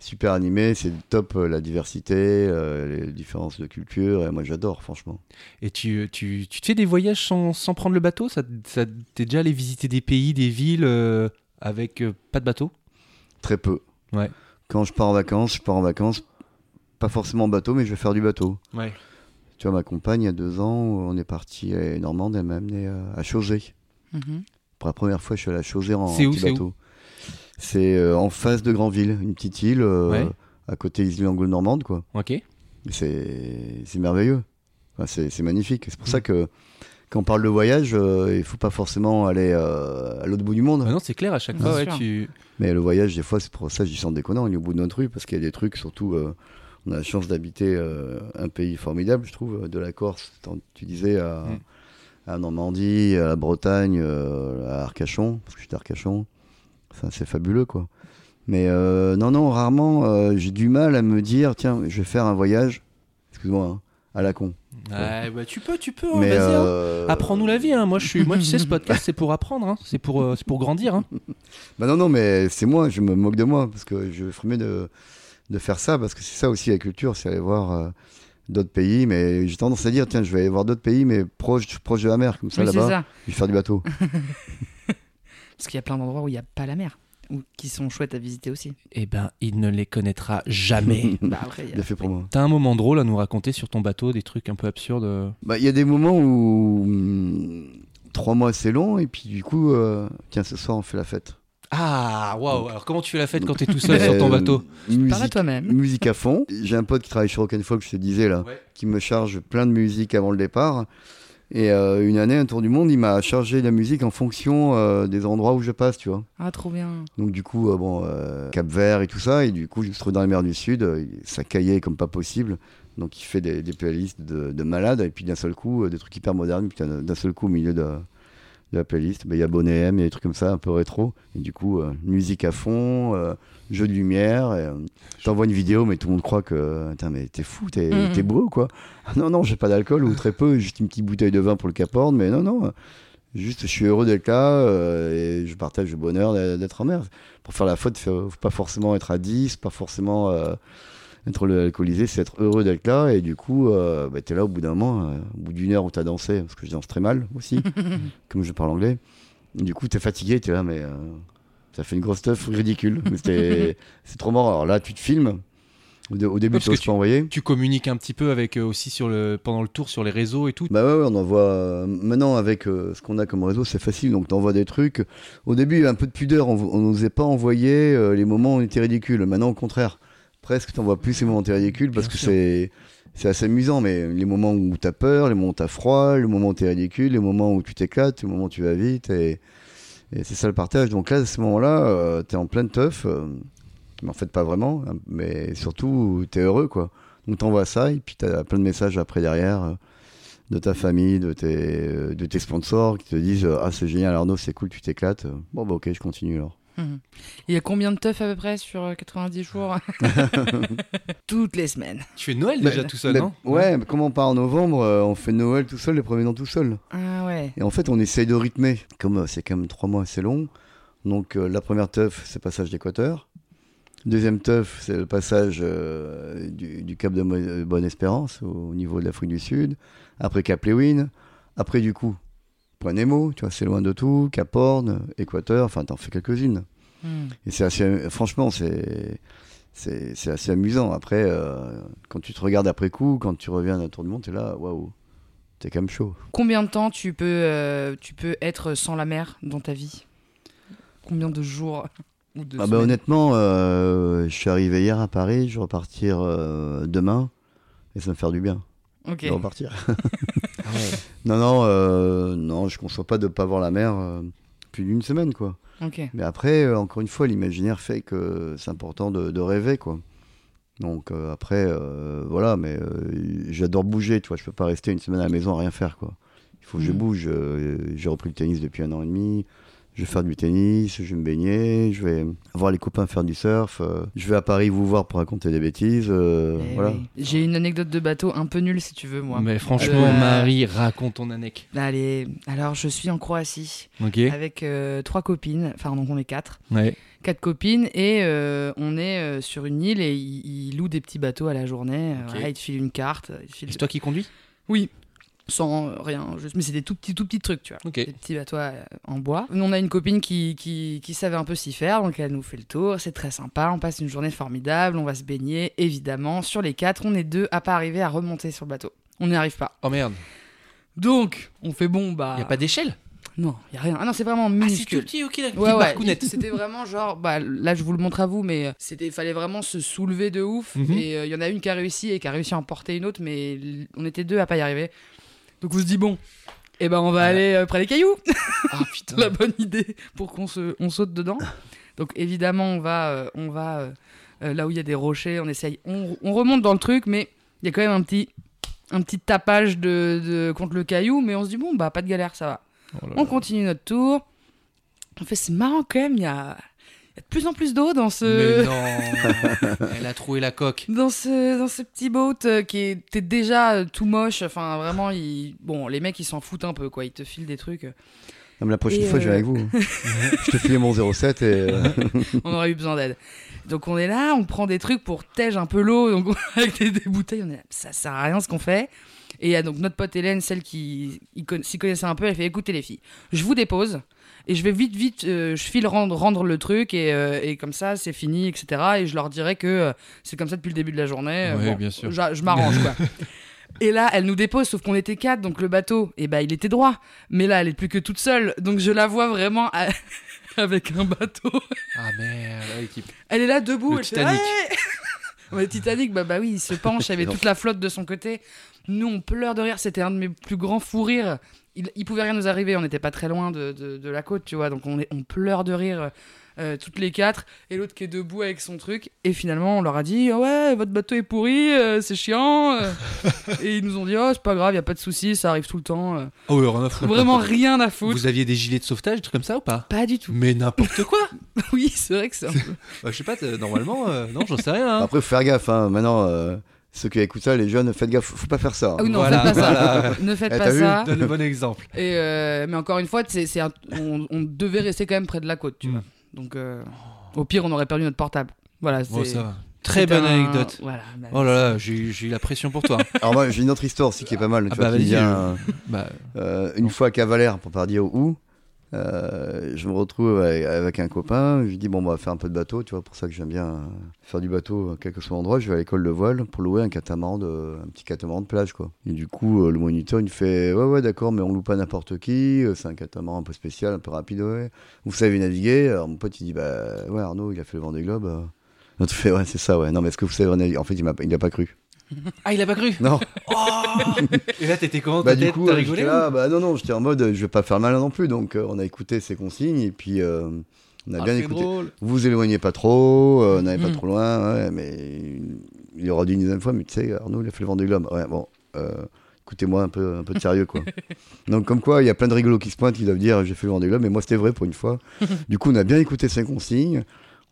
super animé, c'est top euh, la diversité, euh, les différences de culture. Et moi j'adore franchement. Et tu, tu, tu te fais des voyages sans, sans prendre le bateau? Ça, ça, T'es déjà allé visiter des pays, des villes euh, avec euh, pas de bateau? Très peu. Ouais. Quand je pars en vacances, je pars en vacances, pas forcément en bateau, mais je vais faire du bateau. Ouais. Tu vois, ma compagne, il y a deux ans, on est parti à Normande, elle m'a amené à Chausey. Mhm. Pour la première fois, je suis allé à Chausey en C'est où, petit c'est bateau. C'est euh, en face de Granville, une petite île euh, Ouais. à côté des îles anglo-normandes, quoi. Ok. C'est c'est merveilleux. Enfin, c'est c'est magnifique. C'est pour Mm. ça que quand on parle de voyage, euh, il faut pas forcément aller euh, à l'autre bout du monde. Ah non, c'est clair, à chaque fois, ouais, tu. Mais le voyage, des fois, c'est pour ça, j'y sens déconnant. Il est au bout de notre rue parce qu'il y a des trucs, surtout, euh, on a la chance d'habiter euh, un pays formidable, je trouve, de la Corse, tu disais, à, Mm. à Normandie, à la Bretagne, euh, à Arcachon, parce que j'étais à Arcachon. Enfin, c'est fabuleux, quoi. Mais euh, non, non, rarement, j'ai du mal à me dire, tiens, je vais faire un voyage, excuse-moi, hein, à la con. Ouais, bah, tu peux, tu peux, hein, hein. euh, Apprends-nous la vie, hein. moi je suis, moi tu sais ce podcast c'est pour apprendre, hein. c'est pour, euh, c'est pour grandir. Hein. [LAUGHS] Bah non, non, mais c'est moi, je me moque de moi, parce que je ferais mieux de, de faire ça, parce que c'est ça aussi la culture, c'est aller voir euh, d'autres pays, mais j'ai tendance à dire, tiens, je vais aller voir d'autres pays, mais proche, proche de la mer, comme ça, Oui, là-bas, je vais faire du bateau. [LAUGHS] Parce qu'il y a plein d'endroits où il n'y a pas la mer. Ou qui sont chouettes à visiter aussi. Eh ben, il ne les connaîtra jamais. [LAUGHS] Bah après, il a- fait pour moi. T'as un moment drôle à nous raconter sur ton bateau, des trucs un peu absurdes euh. Bah, il y a des moments où hum, trois mois c'est long, et puis du coup, euh, tiens, ce soir on fait la fête. Ah, waouh Alors comment tu fais la fête quand t'es tout [LAUGHS] seul sur Euh, ton bateau Parle à musique, toi-même. musique à fond. J'ai un pote qui travaille chez Rock'n'Folk, je te disais là, Ouais. qui me charge plein de musique avant le départ. Et euh, une année, un tour du monde, il m'a chargé la musique en fonction euh, des endroits où je passe, tu vois. Ah, trop bien. Donc du coup, euh, bon, euh, Cap Vert et tout ça, et du coup, je me suis retrouvé dans la mer du Sud, euh, ça caillait comme pas possible. Donc il fait des, des playlists de, de malades, et puis d'un seul coup, euh, des trucs hyper modernes, puis d'un d'un seul coup, au milieu de, de la playlist, bah, il y a Bonnet M, il y a des trucs comme ça, un peu rétro. Et du coup, euh, musique à fond, euh, jeu de lumière, euh, t'envoies une vidéo, mais tout le monde croit que, mais t'es fou, t'es Mhm. t'es beau, quoi. Ah, [LAUGHS] non, non, j'ai pas d'alcool, ou très peu, juste une petite bouteille de vin pour le caporne, mais non, non. Juste, je suis heureux d'être là euh, et je partage le bonheur d'être en mer. Pour faire la faute, faut faut pas forcément être à 10, pas forcément être alcoolisé, c'est être heureux d'être là. Et du coup, euh, bah, tu es là au bout d'un moment, euh, au bout d'une heure où tu as dansé, parce que je danse très mal aussi, [LAUGHS] comme je parle anglais. Et du coup, tu es fatigué, tu es là, mais euh, ça fait une grosse stuff ridicule. [LAUGHS] C'est trop marrant. Alors là, tu te filmes. Au, dé- au début, parce tu pas envoyer. Tu communiques un petit peu avec euh, aussi sur le, pendant le tour sur les réseaux et tout. Bah ouais, ouais, on envoie. euh, maintenant, avec euh, ce qu'on a comme réseau, c'est facile. Donc, t'envoies des trucs. Au début, il y avait un peu de pudeur. On on n'osait pas envoyer euh, les moments où on était ridicule. Maintenant, au contraire, presque, t'envoies plus ces moments où t'es ridicule parce Bien que c'est. C'est assez amusant, mais les moments où t'as peur, les moments où t'as froid, les moments où t'es ridicule, les moments où tu t'éclates, les moments où tu vas vite, et, et c'est ça le partage. Donc là, à ce moment-là, euh, t'es en pleine teuf, euh, mais en fait pas vraiment, hein, mais surtout t'es heureux, quoi. Donc t'envoies ça, et puis t'as plein de messages après derrière. euh, de ta famille, de tes, de tes sponsors qui te disent Ah, c'est génial, Arnaud, c'est cool, tu t'éclates. Bon, bah, ok, je continue alors. Il y a combien de teufs à peu près sur euh, 90 jours [LAUGHS] Toutes les semaines. Tu fais Noël Bah, déjà tout seul, bah, non Ouais, mais comme on part en novembre, euh, on fait Noël tout seul, les premiers temps tout seul. Ah ouais. Et en fait, on essaye de rythmer. Comme euh, c'est quand même trois mois assez long. Donc, euh, la première teuf, c'est passage d'équateur. Deuxième teuf, c'est le passage euh, du, du Cap de euh, Bonne-Espérance au niveau de l'Afrique du Sud. Après Cap Lewin. Après, du coup, Nemo, tu vois, c'est loin de tout. Cap Horn, Équateur, enfin, t'en fais quelques-unes. Hmm. Et c'est assez, franchement, c'est, c'est, c'est assez amusant. Après, euh, quand tu te regardes après coup, quand tu reviens d'un tour du monde, t'es là, waouh, t'es quand même chaud. Combien de temps tu peux, euh, tu peux être sans la mer dans ta vie? Combien de jours ou de Ah bah, honnêtement, euh, je suis arrivé hier à Paris, je vais repartir euh, demain, et ça va me faire du bien Ok. de repartir. [LAUGHS] non, non, euh, non, je ne conçois pas de ne pas voir la mer euh, plus d'une semaine, quoi. Mais après, euh, encore une fois, l'imaginaire fait que c'est important de, de rêver, quoi. Donc après, voilà, mais j'adore bouger, tu vois, je peux pas rester une semaine à la maison à rien faire, quoi. Il faut que je Mm. bouge. J'ai repris le tennis depuis un an et demi. Je vais faire du tennis, je vais me baigner, je vais voir les copains faire du surf. euh, je vais à Paris vous voir pour raconter des bêtises. euh, Eh voilà. oui. J'ai une anecdote de bateau un peu nulle si tu veux, moi. Mais franchement, Euh, Marie, raconte ton anecdote. Allez, alors je suis en Croatie avec euh, trois copines, enfin donc on est quatre, Ouais. quatre copines et euh, on est euh, sur une île et ils, louent des petits bateaux à la journée. Ok. voilà, ils te filent une carte. Ils te filent- C'est toi qui conduis? Oui, sans euh, rien, juste- mais c'est des tout petits, tout petits trucs, tu vois. Des petits bateaux euh, en bois. Nous, on a une copine qui, qui, qui savait un peu s'y faire, donc elle nous fait le tour. C'est très sympa, on passe une journée formidable, on va se baigner, évidemment. Sur les quatre, on est deux à pas arriver à remonter sur le bateau. On n'y arrive pas. Oh merde. Donc, on fait bon, bah. Y a pas d'échelle? Non, y a rien. Ah non, c'est vraiment Ah, c'est tout minuscule. petit, ok, Ouais, ouais, [LAUGHS] c'était vraiment genre, bah, là je vous le montre à vous, mais c'était, fallait vraiment se soulever de ouf. Mhm. Et il y en a une qui a réussi et qui a réussi à emporter une autre, mais on était deux à pas y arriver. Donc on se dit, bon, eh ben on va aller euh, près des cailloux. Ah [LAUGHS] putain. la bonne idée pour qu'on se, on saute dedans. Donc évidemment, on va, euh, on va euh, là où il y a des rochers, on essaye, on, on remonte dans le truc, mais il y a quand même un petit, un petit tapage de, de- contre le caillou, mais on se dit bon bah pas de galère, ça va. Oh là On là. continue notre tour. En fait, c'est marrant quand même, il y a de plus en plus d'eau dans Mais ce, non. [LAUGHS] Elle a troué la coque. dans ce, dans ce petit boat euh, qui était déjà euh, tout moche. Enfin, vraiment, il... bon, les mecs ils s'en foutent un peu quoi, ils te filent des trucs. euh, Non, mais la prochaine Et, fois, je viens avec vous. [LAUGHS] je te file mon 07 et. [LAUGHS] on aurait eu besoin d'aide. Donc on est là, on prend des trucs pour tège un peu l'eau, donc avec des, des bouteilles, on est là, ça sert à rien ce qu'on fait. Et il y a donc notre pote Hélène, celle qui s'y connaissait un peu, elle fait écoutez les filles, je vous dépose et je vais vite vite, euh, je file rendre, rendre le truc et, euh, et comme ça c'est fini, etc. Et je leur dirai que euh, c'est comme ça depuis le début de la journée. Ouais, bien sûr. Je, je m'arrange quoi. [LAUGHS] Et là, elle nous dépose, sauf qu'on était quatre, donc le bateau, et ben il était droit. Mais là, elle est plus que toute seule, donc je la vois vraiment à- [LAUGHS] avec un bateau. Ah merde, l'équipe. Elle est là debout. Le elle fait, Titanic. Ouais [LAUGHS] Ouais, le Titanic, bah, bah oui, il se penche, il y avait toute la flotte de son côté. Nous, on pleure de rire, c'était un de mes plus grands fous rires. Il, il pouvait rien nous arriver, on n'était pas très loin de, de- de la côte, tu vois, donc on, est, on pleure de rire euh, toutes les quatre, et l'autre qui est debout avec son truc. Et finalement, on leur a dit, Ah ouais, votre bateau est pourri, euh, c'est chiant. euh. [LAUGHS] et ils nous ont dit, oh, c'est pas grave, y a pas de souci, ça arrive tout le temps. euh. Oh ouais, rien à foutre. Vraiment rien à foutre. Vous aviez des gilets de sauvetage, des trucs comme ça ou pas? Pas du tout. Mais n'importe quoi [LAUGHS] oui, c'est vrai que c'est un peu. [LAUGHS] Bah, Je sais pas, normalement, euh, non, j'en sais rien. hein. Après, faut faire gaffe. Hein. Maintenant, euh, ceux qui écoutent ça, les jeunes, faites gaffe. Faut pas faire ça. Ah oui, non, Voilà, faites pas voilà. ça. [LAUGHS] Ne faites Eh, pas ça. Donne le bon exemple. Et euh, mais encore une fois, c'est, c'est un- on, on devait rester quand même près de la côte, tu Mm. vois. Donc, euh, au pire, on aurait perdu notre portable. Voilà, c'est. Bon, ça va. Très bonne un- anecdote. Voilà. bah, Oh là là, j'ai eu j'ai eu la pression pour toi. Alors, moi, j'ai une autre histoire aussi qui est pas mal. Ah tu bah, vois, qui vas-y, vient, euh, bah, euh, une fois à Cavalère, pour pas dire où, euh, je me retrouve avec, un copain. Je lui dis, bon, on va faire un peu de bateau, tu vois, pour ça que j'aime bien euh, faire du bateau, quel que soit l'endroit. Je vais à l'école de voile pour louer un catamaran, de, un petit catamaran de plage, quoi. Et du coup, euh, le moniteur, il me fait, ouais, ouais, d'accord, mais on loue pas n'importe qui. C'est un catamaran un peu spécial, un peu rapide, ouais. Vous savez naviguer? Alors, mon pote, il dit, bah, ouais, Arnaud, il a fait le Vendée Globe. euh. L'autre fait, ouais, c'est ça, ouais. Non, mais est-ce que vous savez naviguer? En fait, il m'a il a pas cru. Ah, il a pas cru Non. Oh Et là, t'étais comment Bah du coup, T'as euh, rigolé bah non non, j'étais en mode, euh, je vais pas faire malin non plus, donc euh, on a écouté ses consignes et puis euh, on a Ah, bien c'est écouté. drôle. Vous vous éloignez pas trop, euh, n'allez pas Mm. trop loin, ouais, mais il aura dit une deuxième fois, mais tu sais, Arnaud il a fait le Vendée Globe, ouais bon, euh, écoutez-moi un peu, un peu de sérieux, quoi. [LAUGHS] Donc, comme quoi, il y a plein de rigolos qui se pointent, qui doivent dire j'ai fait le Vendée Globe, mais moi, c'était vrai pour une fois. [LAUGHS] du coup, on a bien écouté ses consignes.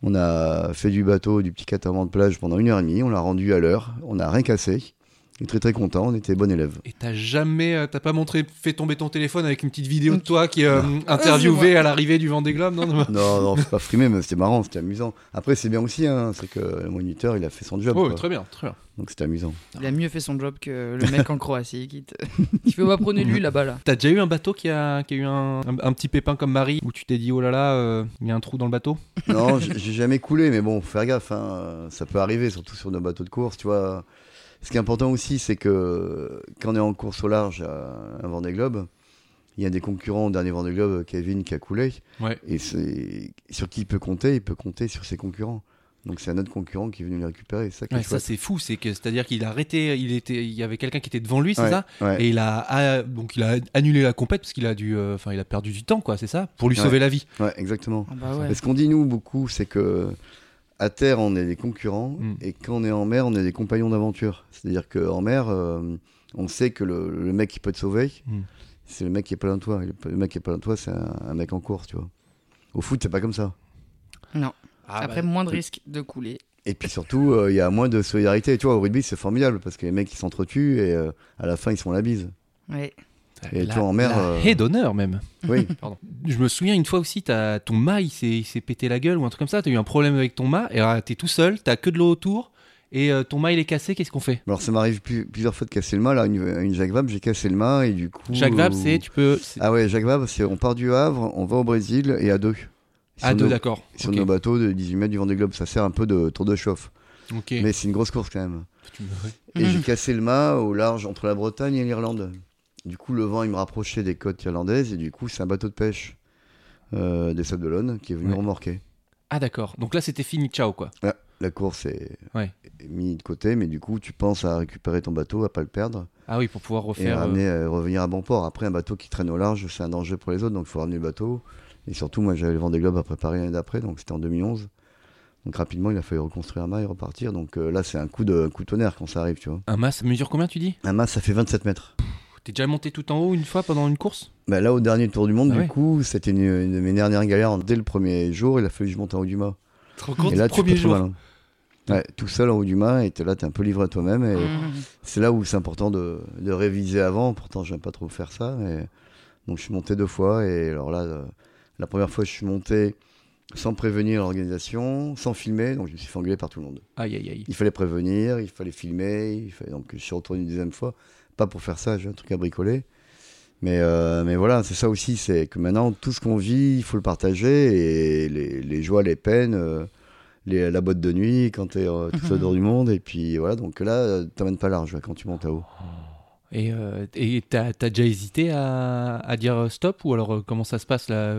On a fait du bateau, du petit catamaran de plage pendant une heure et demie. On l'a rendu à l'heure. On n'a rien cassé. On est très très content. On était bon élève. Et t'as jamais, euh, t'as pas montré, fait tomber ton téléphone avec une petite vidéo de toi qui est euh, interviewé à l'arrivée du Vendée Globe, non, non Non, non, c'est pas frimé, mais c'était marrant, c'était amusant. Après, c'est bien aussi, hein, c'est que le moniteur, il a fait son job. Oh, très bien, très bien. Donc c'était amusant. Il a mieux fait son job que le mec en Croatie qui te... [LAUGHS] Il fait bah, prenez lui là-bas là. T'as déjà eu un bateau qui a, qui a eu un, un- un petit pépin comme Marie où tu t'es dit oh là là, euh, il y a un trou dans le bateau? Non, j'ai j'ai jamais coulé, mais bon, faut faire gaffe, hein, ça peut arriver, surtout sur nos bateaux de course, tu vois. Ce qui est important aussi, c'est que quand on est en course au large à un Vendée Globe, il y a des concurrents au dernier Vendée Globe, Kevin, qui a coulé, Ouais. et sur qui il peut compter, il peut compter sur ses concurrents. Donc c'est un autre concurrent qui est venu les récupérer, ça Ouais, ça c'est fou, c'est que c'est-à-dire qu'il a arrêté, il était, il y avait quelqu'un qui était devant lui, c'est Ouais, ça? ouais. Et il a, a- donc il a annulé la compète parce qu'il a dû, euh, enfin il a perdu du temps quoi, c'est ça, pour lui Ouais. sauver la vie. Ouais, exactement. Ah bah. Et ce qu'on dit nous beaucoup, c'est que à terre on est des concurrents Mm. et quand on est en mer on est des compagnons d'aventure. C'est-à-dire qu'en mer euh, on sait que le, le mec qui peut te sauver, Mm. c'est le mec qui est pas loin de toi. Et Le, mec qui est pas loin de toi, c'est un, un mec en course, tu vois. Au foot, c'est pas comme ça. Non. Ah, Après, bah, moins de risques de couler. Et puis surtout, euh, il y a moins de solidarité. Tu vois, au rugby, c'est formidable parce que les mecs ils s'entretuent et euh, à la fin ils se font la bise. Ouais. Et la- toi, en mer, la euh, haie d'honneur même. Oui. [LAUGHS] Pardon. Je me souviens une fois aussi, t'as- ton mât il s'est pété la gueule ou un truc comme ça, t'as eu un problème avec ton mât et alors, t'es tout seul, t'as que de l'eau autour et euh, ton mât il est cassé, qu'est-ce qu'on fait? Alors ça m'arrive plus- plusieurs fois de casser le mât. Là, une, une Jacques Vabre, j'ai cassé le mât et du coup. Jacques Vabre, euh, c'est tu peux c'est- Ah ouais, Jacques Vabre, c'est on part du Havre, on va au Brésil et à deux. à deux d'accord. Sur nos bateaux de 18 mètres du Vendée Globe, ça sert un peu de tour de chauffe. Ok. Mais c'est une grosse course quand même. Et j'ai cassé le mât au large entre la Bretagne et l'Irlande. Du coup, le vent, il me rapprochait des côtes irlandaises et du coup, c'est un bateau de pêche euh, des Sables d'Olonne qui est venu Ouais. remorquer. Ah d'accord. Donc là c'était fini, ciao quoi. La course est, Ouais. est mise de côté, mais du coup, tu penses à récupérer ton bateau, à pas le perdre Ah oui pour pouvoir et refaire. euh, ramener, euh, revenir à bon port. Après, un bateau qui traîne au large, c'est un danger pour les autres, donc il faut ramener le bateau. Et surtout, moi, j'avais le Vendée Globe à préparer l'année d'après, donc c'était en 2011. Donc rapidement, il a fallu reconstruire un mât et repartir. Donc euh, là, c'est un coup de un coup de tonnerre quand ça arrive, tu vois. Un mât, ça mesure combien tu dis? Un mât, ça fait 27 mètres. T'es déjà monté tout en haut une fois pendant une course? Bah là, au dernier tour du monde, Ah du ouais. coup, c'était une, une de mes dernières galères. Dès le premier jour, il a fallu que je monte en haut du mât. Tu te rends compte et là, tu premier jour mal, hein. Ouais, tout seul en haut du mât, et t'es là, t'es un peu livré à toi-même. Et Mhm. c'est là où c'est important de, de réviser avant. Pourtant, j'aime pas trop faire ça. Et... Donc, je suis monté deux fois. Et alors là, euh, la première fois, je suis monté sans prévenir l'organisation, sans filmer. Donc, je me suis fait engueuler par tout le monde. Aïe aïe aïe. Il fallait prévenir, il fallait filmer. Il fallait... Donc, je suis retourné une deuxième fois. Pas pour faire ça, j'ai un truc à bricoler. Mais, euh, mais voilà, c'est ça aussi, c'est que maintenant, tout ce qu'on vit, il faut le partager, et les, les joies, les peines, euh, les, la boîte de nuit, quand t'es euh, tout seul dans [LAUGHS] du monde, et puis voilà, donc là, t'emmènes pas large quand tu montes à haut. Et euh, et t'as t'as déjà hésité à, à dire stop ou alors comment ça se passe là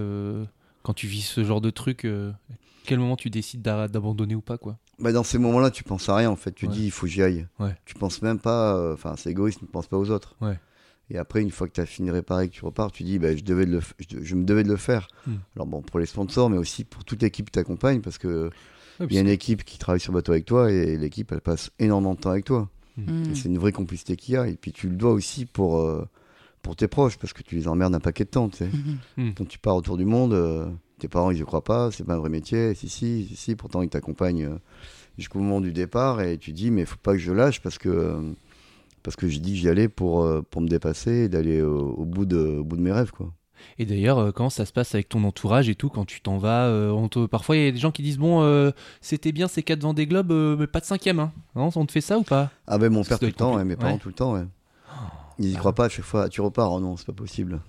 quand tu vis ce genre de truc Quel moment tu décides d'a- d'abandonner ou pas quoi? Bah, dans ces moments-là, tu penses à rien, en fait, tu Ouais. dis, il faut que j'y aille. Ouais. Tu penses même pas, euh, enfin, c'est égoïste, tu ne penses pas aux autres. Ouais. Et après, une fois que tu as fini de réparer, que tu repars, tu dis, bah, je, devais de le f- je, je me devais de le faire. Hmm. Alors bon, pour les sponsors, mais aussi pour toute l'équipe qui t'accompagne, parce que il y a une équipe qui travaille sur le bateau avec toi, et l'équipe, elle passe énormément de temps avec toi. Mhm. Et c'est une vraie complicité qu'il y a. Et puis tu le dois aussi pour, euh, pour tes proches, parce que tu les emmerdes un paquet de temps. [LAUGHS] Quand tu pars autour du monde, euh, tes parents, ils y croient pas, c'est pas un vrai métier. Si, si, si, si, pourtant ils t'accompagnent euh, jusqu'au moment du départ. Et tu dis, mais faut pas que je lâche, parce que, euh, parce que j'ai dit que j'y allais pour, euh, pour me dépasser et d'aller au, au bout de, au bout de mes rêves. Quoi. Et d'ailleurs, euh, comment ça se passe avec ton entourage et tout quand tu t'en vas euh, on te- Parfois, il y a des gens qui disent Bon, euh, c'était bien ces 4 Vendée Globe, mais pas de cinquième. Hein. Non, on te fait ça ou pas? Ah ben mon père tout le temps, ouais, mes parents ouais. tout le temps. Ouais. Ils y Ah. croient pas à chaque fois. Tu repars, oh non, c'est pas possible.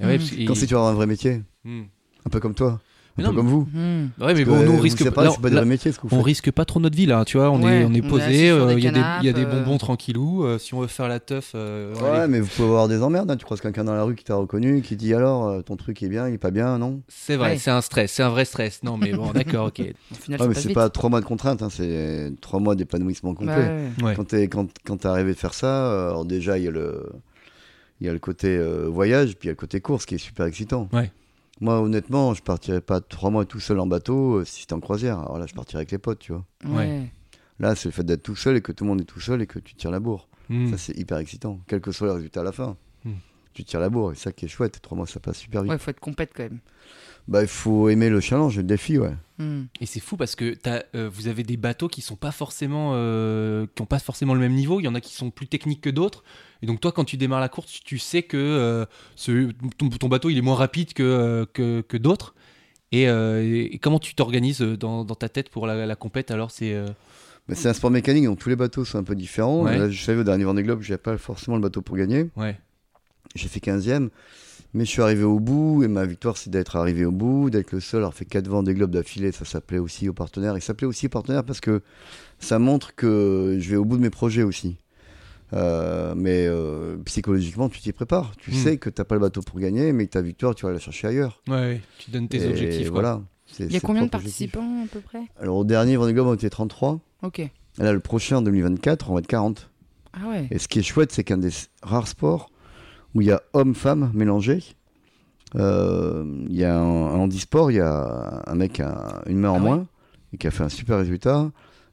Et ouais, parce que- [LAUGHS] Quand c'est tu vas avoir un vrai métier, Hmm. Un peu comme toi, un peu comme vous. Mhm. Ouais, mais bon, on vous, risque pas. là, métiers ce on risque pas trop notre vie là, tu vois. On Ouais, est, on est on posé. euh, Il y, a des- il y a des canapes, euh. bonbons tranquillou. euh, si on veut faire la teuf, euh, Ouais, allez. mais vous pouvez avoir des emmerdes. hein. Tu croises quelqu'un dans la rue qui t'a reconnu, qui dit alors euh, ton truc est bien, il est pas bien, non? C'est vrai, Ouais. c'est un stress, c'est un vrai stress. Non, mais bon, [LAUGHS] d'accord, ok. Au final, mais c'est pas trois mois de contrainte, hein, c'est trois mois d'épanouissement complet. Bah ouais. Ouais. Quand t'es quand, quand t'es arrivé de faire ça, alors déjà il y a le il y a le côté voyage, puis il y a le côté course qui est super excitant. Ouais. Moi, honnêtement, je partirais pas trois mois tout seul en bateau euh, si c'était en croisière. Alors là, je partirais avec les potes, tu vois. Ouais. Là, c'est le fait d'être tout seul et que tout le monde est tout seul et que tu tires la bourre. Hmm. Ça, c'est hyper excitant, quel que soit le résultat à la fin. Hmm. Tu tires la bourre, et ça qui est chouette. Trois mois, ça passe super vite. Ouais, faut être compète quand même. Bah, il faut aimer le challenge, le défi, ouais. Hmm. Et c'est fou parce que t'as, euh, vous avez des bateaux qui sont pas forcément, euh, qui ont pas forcément le même niveau. Il y en a qui sont plus techniques que d'autres. Et donc toi, quand tu démarres la course, tu sais que euh, ce- ton, ton bateau il est moins rapide que euh, que, que d'autres. Et, euh, et- et comment tu t'organises dans, dans ta tête pour la, la compète Alors c'est Mais c'est un sport mécanique, donc tous les bateaux sont un peu différents. Ouais. Là, je savais au dernier Vendée Globe, j'avais pas forcément le bateau pour gagner. ouais. J'ai fait 15e, mais je suis arrivé au bout, et ma victoire, c'est d'être arrivé au bout, d'être le seul à avoir fait 4 Vendée Globe d'affilée. Ça s'appelait aussi aux partenaires. Il s'appelait aussi aux partenaires parce que ça montre que je vais au bout de mes projets aussi. Euh, mais euh, psychologiquement, tu t'y prépares. Tu Hmm. sais que t'as pas le bateau pour gagner, mais que ta victoire, tu vas la chercher ailleurs. Ouais, ouais, tu donnes tes Et objectifs. quoi. Voilà. Il y a combien de participants à peu près? Alors au dernier Vendée Globe, on était 33. Ok. Et Là, le prochain, en 2024, on va être 40. Ah ouais. Et ce qui est chouette, c'est qu'un des rares sports où il y a hommes-femmes mélangés. Euh, Il y a un, un handisport, il y a un mec qui a une main en Ah ouais moins et qui a fait un super résultat.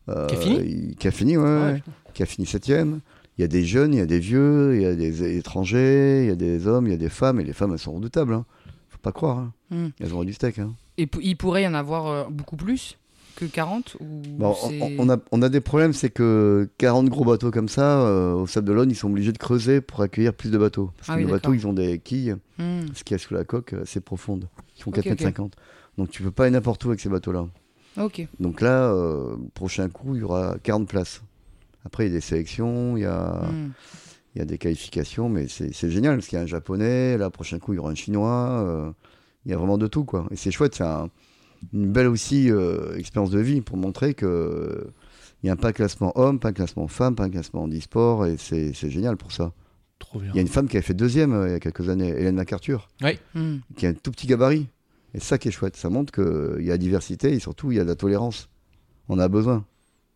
Euh, Qui a fini il- Qui a fini, ouais, Ah ouais, ouais, qui a fini septième. Il y a des jeunes, il y a des vieux, il y a des étrangers, il y a des hommes, il y a des femmes. Et les femmes, elles sont redoutables. Hein. Faut pas croire. hein. Hmm. Elles ont du steak. Hein. Et il pourrait y en avoir euh, beaucoup plus que 40 ou Bon, on, a, on a des problèmes, c'est que 40 gros bateaux comme ça, euh, au Sable d'Olonne, ils sont obligés de creuser pour accueillir plus de bateaux. Parce Ah que oui, les bateaux, ils ont des quilles. Hmm. Ce qu'il y a sous la coque, euh, c'est profonde. Ils font Ok, 4 mètres ok. 50. Donc tu peux pas aller n'importe où avec ces bateaux-là. Ok. Donc là, euh, prochain coup, il y aura 40 places. Après, il y a des sélections, il y a, Hmm. il y a des qualifications, mais c'est c'est génial parce qu'il y a un japonais, là, prochain coup, il y aura un chinois. euh, il y a vraiment de tout, quoi. Et c'est chouette, c'est un- une belle aussi euh, expérience de vie pour montrer que il n'y a pas un classement homme, pas un classement femme, pas un classement handisport, et c'est c'est génial pour ça. Trop bien. Il y a une femme qui a fait deuxième euh, il y a quelques années, Hélène MacArthur. Hmm. qui a un tout petit gabarit. Et ça qui est chouette. Ça montre qu'il y a diversité et surtout il y a de la tolérance. On a besoin.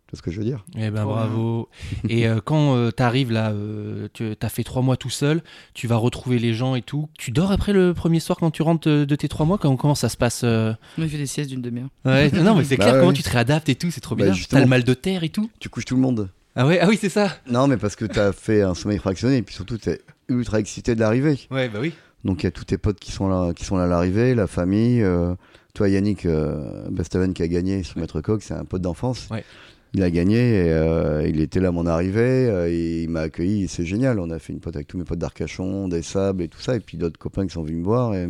Tu vois ce que je veux dire? Eh ben bravo. Et euh, quand tu arrives là, euh, tu as fait trois mois tout seul, tu vas retrouver les gens et tout. Tu dors après le premier soir quand tu rentres de, de tes trois mois? Comment, comment ça se passe euh? Moi, fait des siestes d'une demi-heure. Ouais, Non, mais c'est Bah clair, ouais. comment tu te réadaptes et tout, c'est trop Bah, bien. T'as le mal de terre et tout. Tu couches tout le monde. Ah ouais, ah oui, c'est ça. Non, mais parce que tu as fait un sommeil fractionné et puis surtout tu es ultra excité de l'arrivée. Ouais, bah oui. Donc il y a tous tes potes qui sont là, qui sont là à l'arrivée, la famille. euh, toi, Yannick euh, Bestaven qui a gagné sur Maître Coq, c'est un pote d'enfance. Ouais. Il a gagné et euh, il était là à mon arrivée. euh, et il m'a accueilli. C'est génial. On a fait une pote avec tous mes potes d'Arcachon, des Sables et tout ça. Et puis d'autres copains qui sont venus me voir. Et,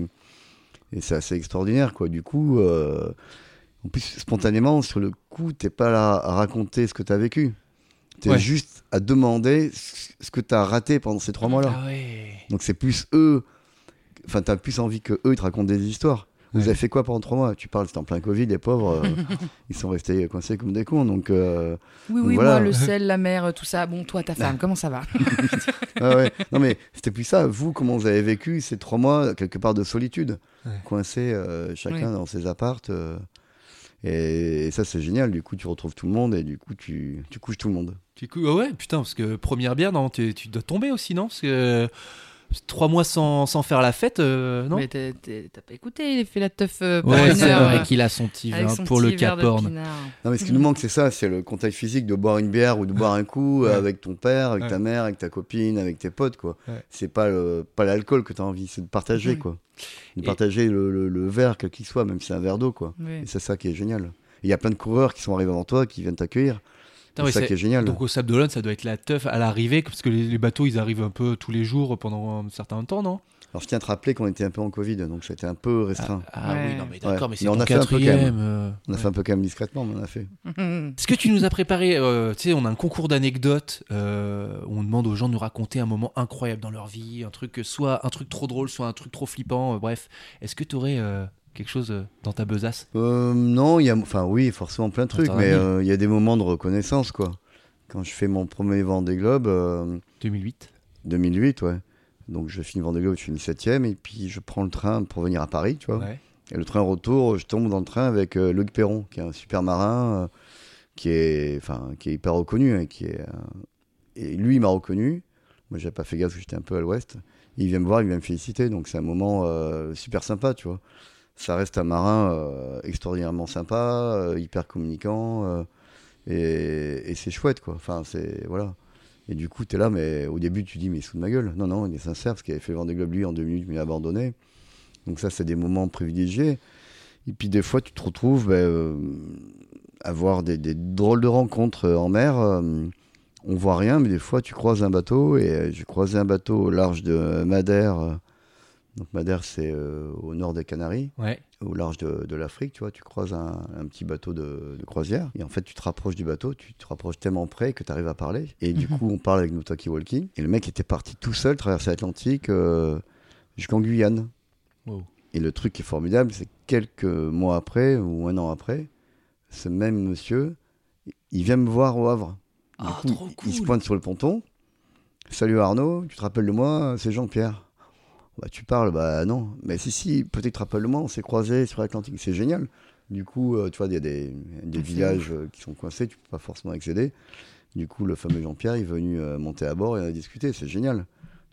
et c'est assez extraordinaire, quoi. Du coup, euh, en plus, spontanément, sur le coup, t'es pas là à raconter ce que tu as vécu. T'es Ouais. juste à demander ce que tu as raté pendant ces trois mois-là. Ah ouais. Donc c'est plus eux. Enfin, t'as plus envie que eux ils te racontent des histoires. Vous Ouais. avez fait quoi pendant trois mois? Tu parles, c'était en plein Covid, les pauvres, euh, [LAUGHS] ils sont restés coincés comme des cons. Donc, euh, Oui, oui, Voilà. moi, le sel, la mer, tout ça. Bon, toi, ta femme, comment ça va? [LAUGHS] Ah ouais. non mais c'était plus ça. Vous, comment vous avez vécu ces trois mois quelque part de solitude, Ouais. coincés euh, chacun Ouais. dans ses appartes. euh, et, et ça c'est génial. Du coup, tu retrouves tout le monde et du coup, tu, tu couches tout le monde. Du coup, ah ouais, putain, parce que première bière, non, tu, tu dois tomber aussi, non? Parce que euh, trois mois sans, sans faire la fête, euh, non Mais t'as pas écouté, il a fait la teuf euh, Ouais, c'est heure, vrai euh, qu'il a son petit avec vin son pour le petit verre de Cap Horn. pinard. Non, mais ce qui nous manque, c'est ça, c'est le contact physique de boire une bière ou de boire un coup Ouais. avec ton père, avec Ouais. ta mère, avec ta copine, avec tes potes, quoi. Ouais. C'est pas le, pas l'alcool que tu as envie, c'est de partager, Ouais. quoi. De Et- partager le, le- le verre, quel qu'il soit, même si c'est un verre d'eau, quoi. Ouais. Et c'est ça qui est génial. Il y a plein de coureurs qui sont arrivés avant toi, qui viennent t'accueillir. C'est ouais, ça qui est génial. Donc au Sable d'Olonne, ça doit être la teuf à l'arrivée, parce que les, les bateaux, ils arrivent un peu tous les jours pendant un certain temps, non? Alors je tiens à te rappeler qu'on était un peu en Covid, donc c'était un peu restreint. Ah Ouais. oui, non, mais d'accord, Ouais. mais c'est on ton a fait un peu quand même. quatrième. euh, On a ouais. fait un peu quand même discrètement, mais on a fait. [LAUGHS] Est-ce que tu nous as préparé, euh, tu sais, on a un concours d'anecdotes euh, où on demande aux gens de nous raconter un moment incroyable dans leur vie, un truc, soit un truc trop drôle, soit un truc trop flippant, euh, bref. Est-ce que tu aurais quelque chose euh, dans ta besace? Euh, non, il y a, enfin oui, forcément plein de trucs, mais euh, il y a des moments de reconnaissance, quoi. Quand je fais mon premier Vendée Globe, euh, 2008 2008, ouais. Donc je finis Vendée Globe, je finis 7ème, et puis je prends le train pour venir à Paris, tu vois. Ouais. Et le train retour, je tombe dans le train avec euh, Luc Perron, qui est un super marin, euh, qui, est, enfin, qui est hyper reconnu. hein, qui est, euh, et lui, il m'a reconnu. Moi, j'avais pas fait gaffe parce que j'étais un peu à l'ouest. Il vient me voir, il vient me féliciter. Donc, c'est un moment super sympa, tu vois. Ça reste un marin euh, extraordinairement sympa, euh, hyper communicant. euh, et et c'est chouette, quoi. Enfin, c'est. Voilà. Et du coup, tu es là, mais au début, tu dis, mais fout de ma gueule. Non, non, il est sincère, parce qu'il avait fait Vendée Globe, lui, en deux minutes, il a abandonné. Donc ça, c'est des moments privilégiés. Et puis des fois, tu te retrouves ben, euh, à avoir des, des drôles de rencontres en mer. euh, on voit rien, mais des fois, tu croises un bateau. Et euh, j'ai croisé un bateau au large de Madère. Donc Madère, c'est euh, au nord des Canaries Ouais. au large de, de l'Afrique, tu vois, tu croises un, un petit bateau de, de croisière, et en fait, tu te rapproches du bateau, tu te rapproches tellement près que tu arrives à parler, et du Mhm. coup, on parle avec nos talkie-walkie, et le mec était parti tout seul traverser l'Atlantique euh, jusqu'en Guyane. Wow. Et le truc qui est formidable, c'est que quelques mois après, ou un an après, ce même monsieur, il vient me voir au Havre. Du Ah, coup, trop Il se cool. pointe sur le ponton. Salut Arnaud, tu te rappelles de moi? C'est Jean-Pierre. Bah, tu parles, bah non. Mais si, si, peut-être tu te rappelles de moi, on s'est croisés sur l'Atlantique, c'est génial. Du coup, euh, tu vois, il y a des, des Ah, villages euh, qui sont coincés, tu peux pas forcément accéder. Du coup, le fameux Jean-Pierre est venu euh, monter à bord et on a discuté, c'est génial.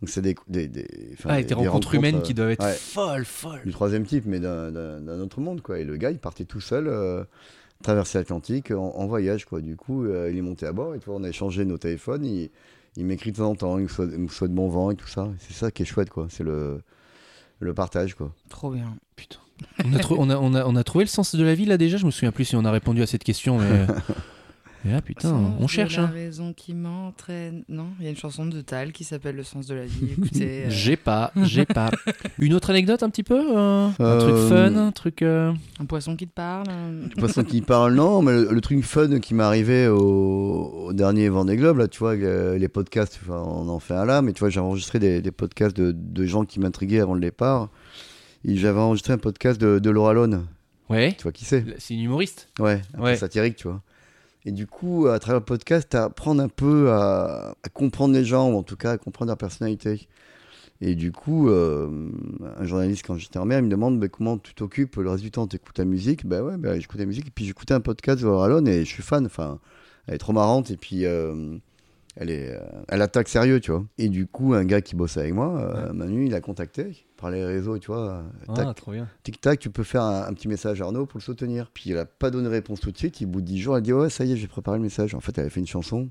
Donc, c'est des, des, des, Ah, des- rencontres humaines qui doivent être ouais, folles, folles. du troisième type, mais d'un- autre monde, quoi. Et le gars, il partait tout seul, traverser l'Atlantique en, en voyage, quoi. Du coup, il est monté à bord et tu vois, on a échangé nos téléphones. Il, il m'écrit de temps en temps, il me souhaite, il me souhaite bon vent et tout ça. C'est ça qui est chouette, quoi. C'est le, le partage, quoi. Trop bien. Putain. On a, on, a, on, a, on a trouvé le sens de la vie là déjà? Je me souviens plus si on a répondu à cette question, mais. [LAUGHS] là, putain, Sens on de cherche. La Hein. raison qui m'entraîne. Non, il y a une chanson de Tal qui s'appelle Le sens de la vie. Écoutez. [LAUGHS] euh, J'ai pas, j'ai pas. [LAUGHS] Une autre anecdote un petit peu euh, Un Euh, truc fun, un truc. euh, un poisson qui te parle. euh, Poisson qui parle, non, mais le, le truc fun qui m'est arrivé au, au dernier Vendée Globe, là, tu vois, euh, les podcasts, enfin, on en fait un là, mais tu vois, j'ai enregistré des, des podcasts de, de gens qui m'intriguaient avant le départ. J'avais enregistré un podcast de, de Laura Lone, Ouais. tu vois qui c'est? C'est une humoriste. Ouais, un Ouais. peu satirique, tu vois. Et du coup, à travers le podcast, à apprendre un peu à, à comprendre les gens, ou en tout cas à comprendre leur personnalité. Et du coup, euh, un journaliste, quand j'étais en mer, il me demande bah, comment tu t'occupes le reste du temps, tu écoutes la musique? Ben ouais, j'écoute la musique. Et puis j'écoutais un podcast de Laura Lone et je suis fan. Enfin, elle est trop marrante. Et puis, euh, elle, est, euh, elle attaque sérieux, tu vois. Et du coup, un gars qui bosse avec moi, euh, Manu, il a contacté par les réseaux, tu vois. tac, Ah, trop bien. Tic-tac, tu peux faire un, un petit message à Arnaud pour le soutenir. Puis elle a pas donné réponse tout de suite. Il, au bout de 10 jours, elle dit Ouais, ça y est, j'ai préparé le message. En fait, elle a fait une chanson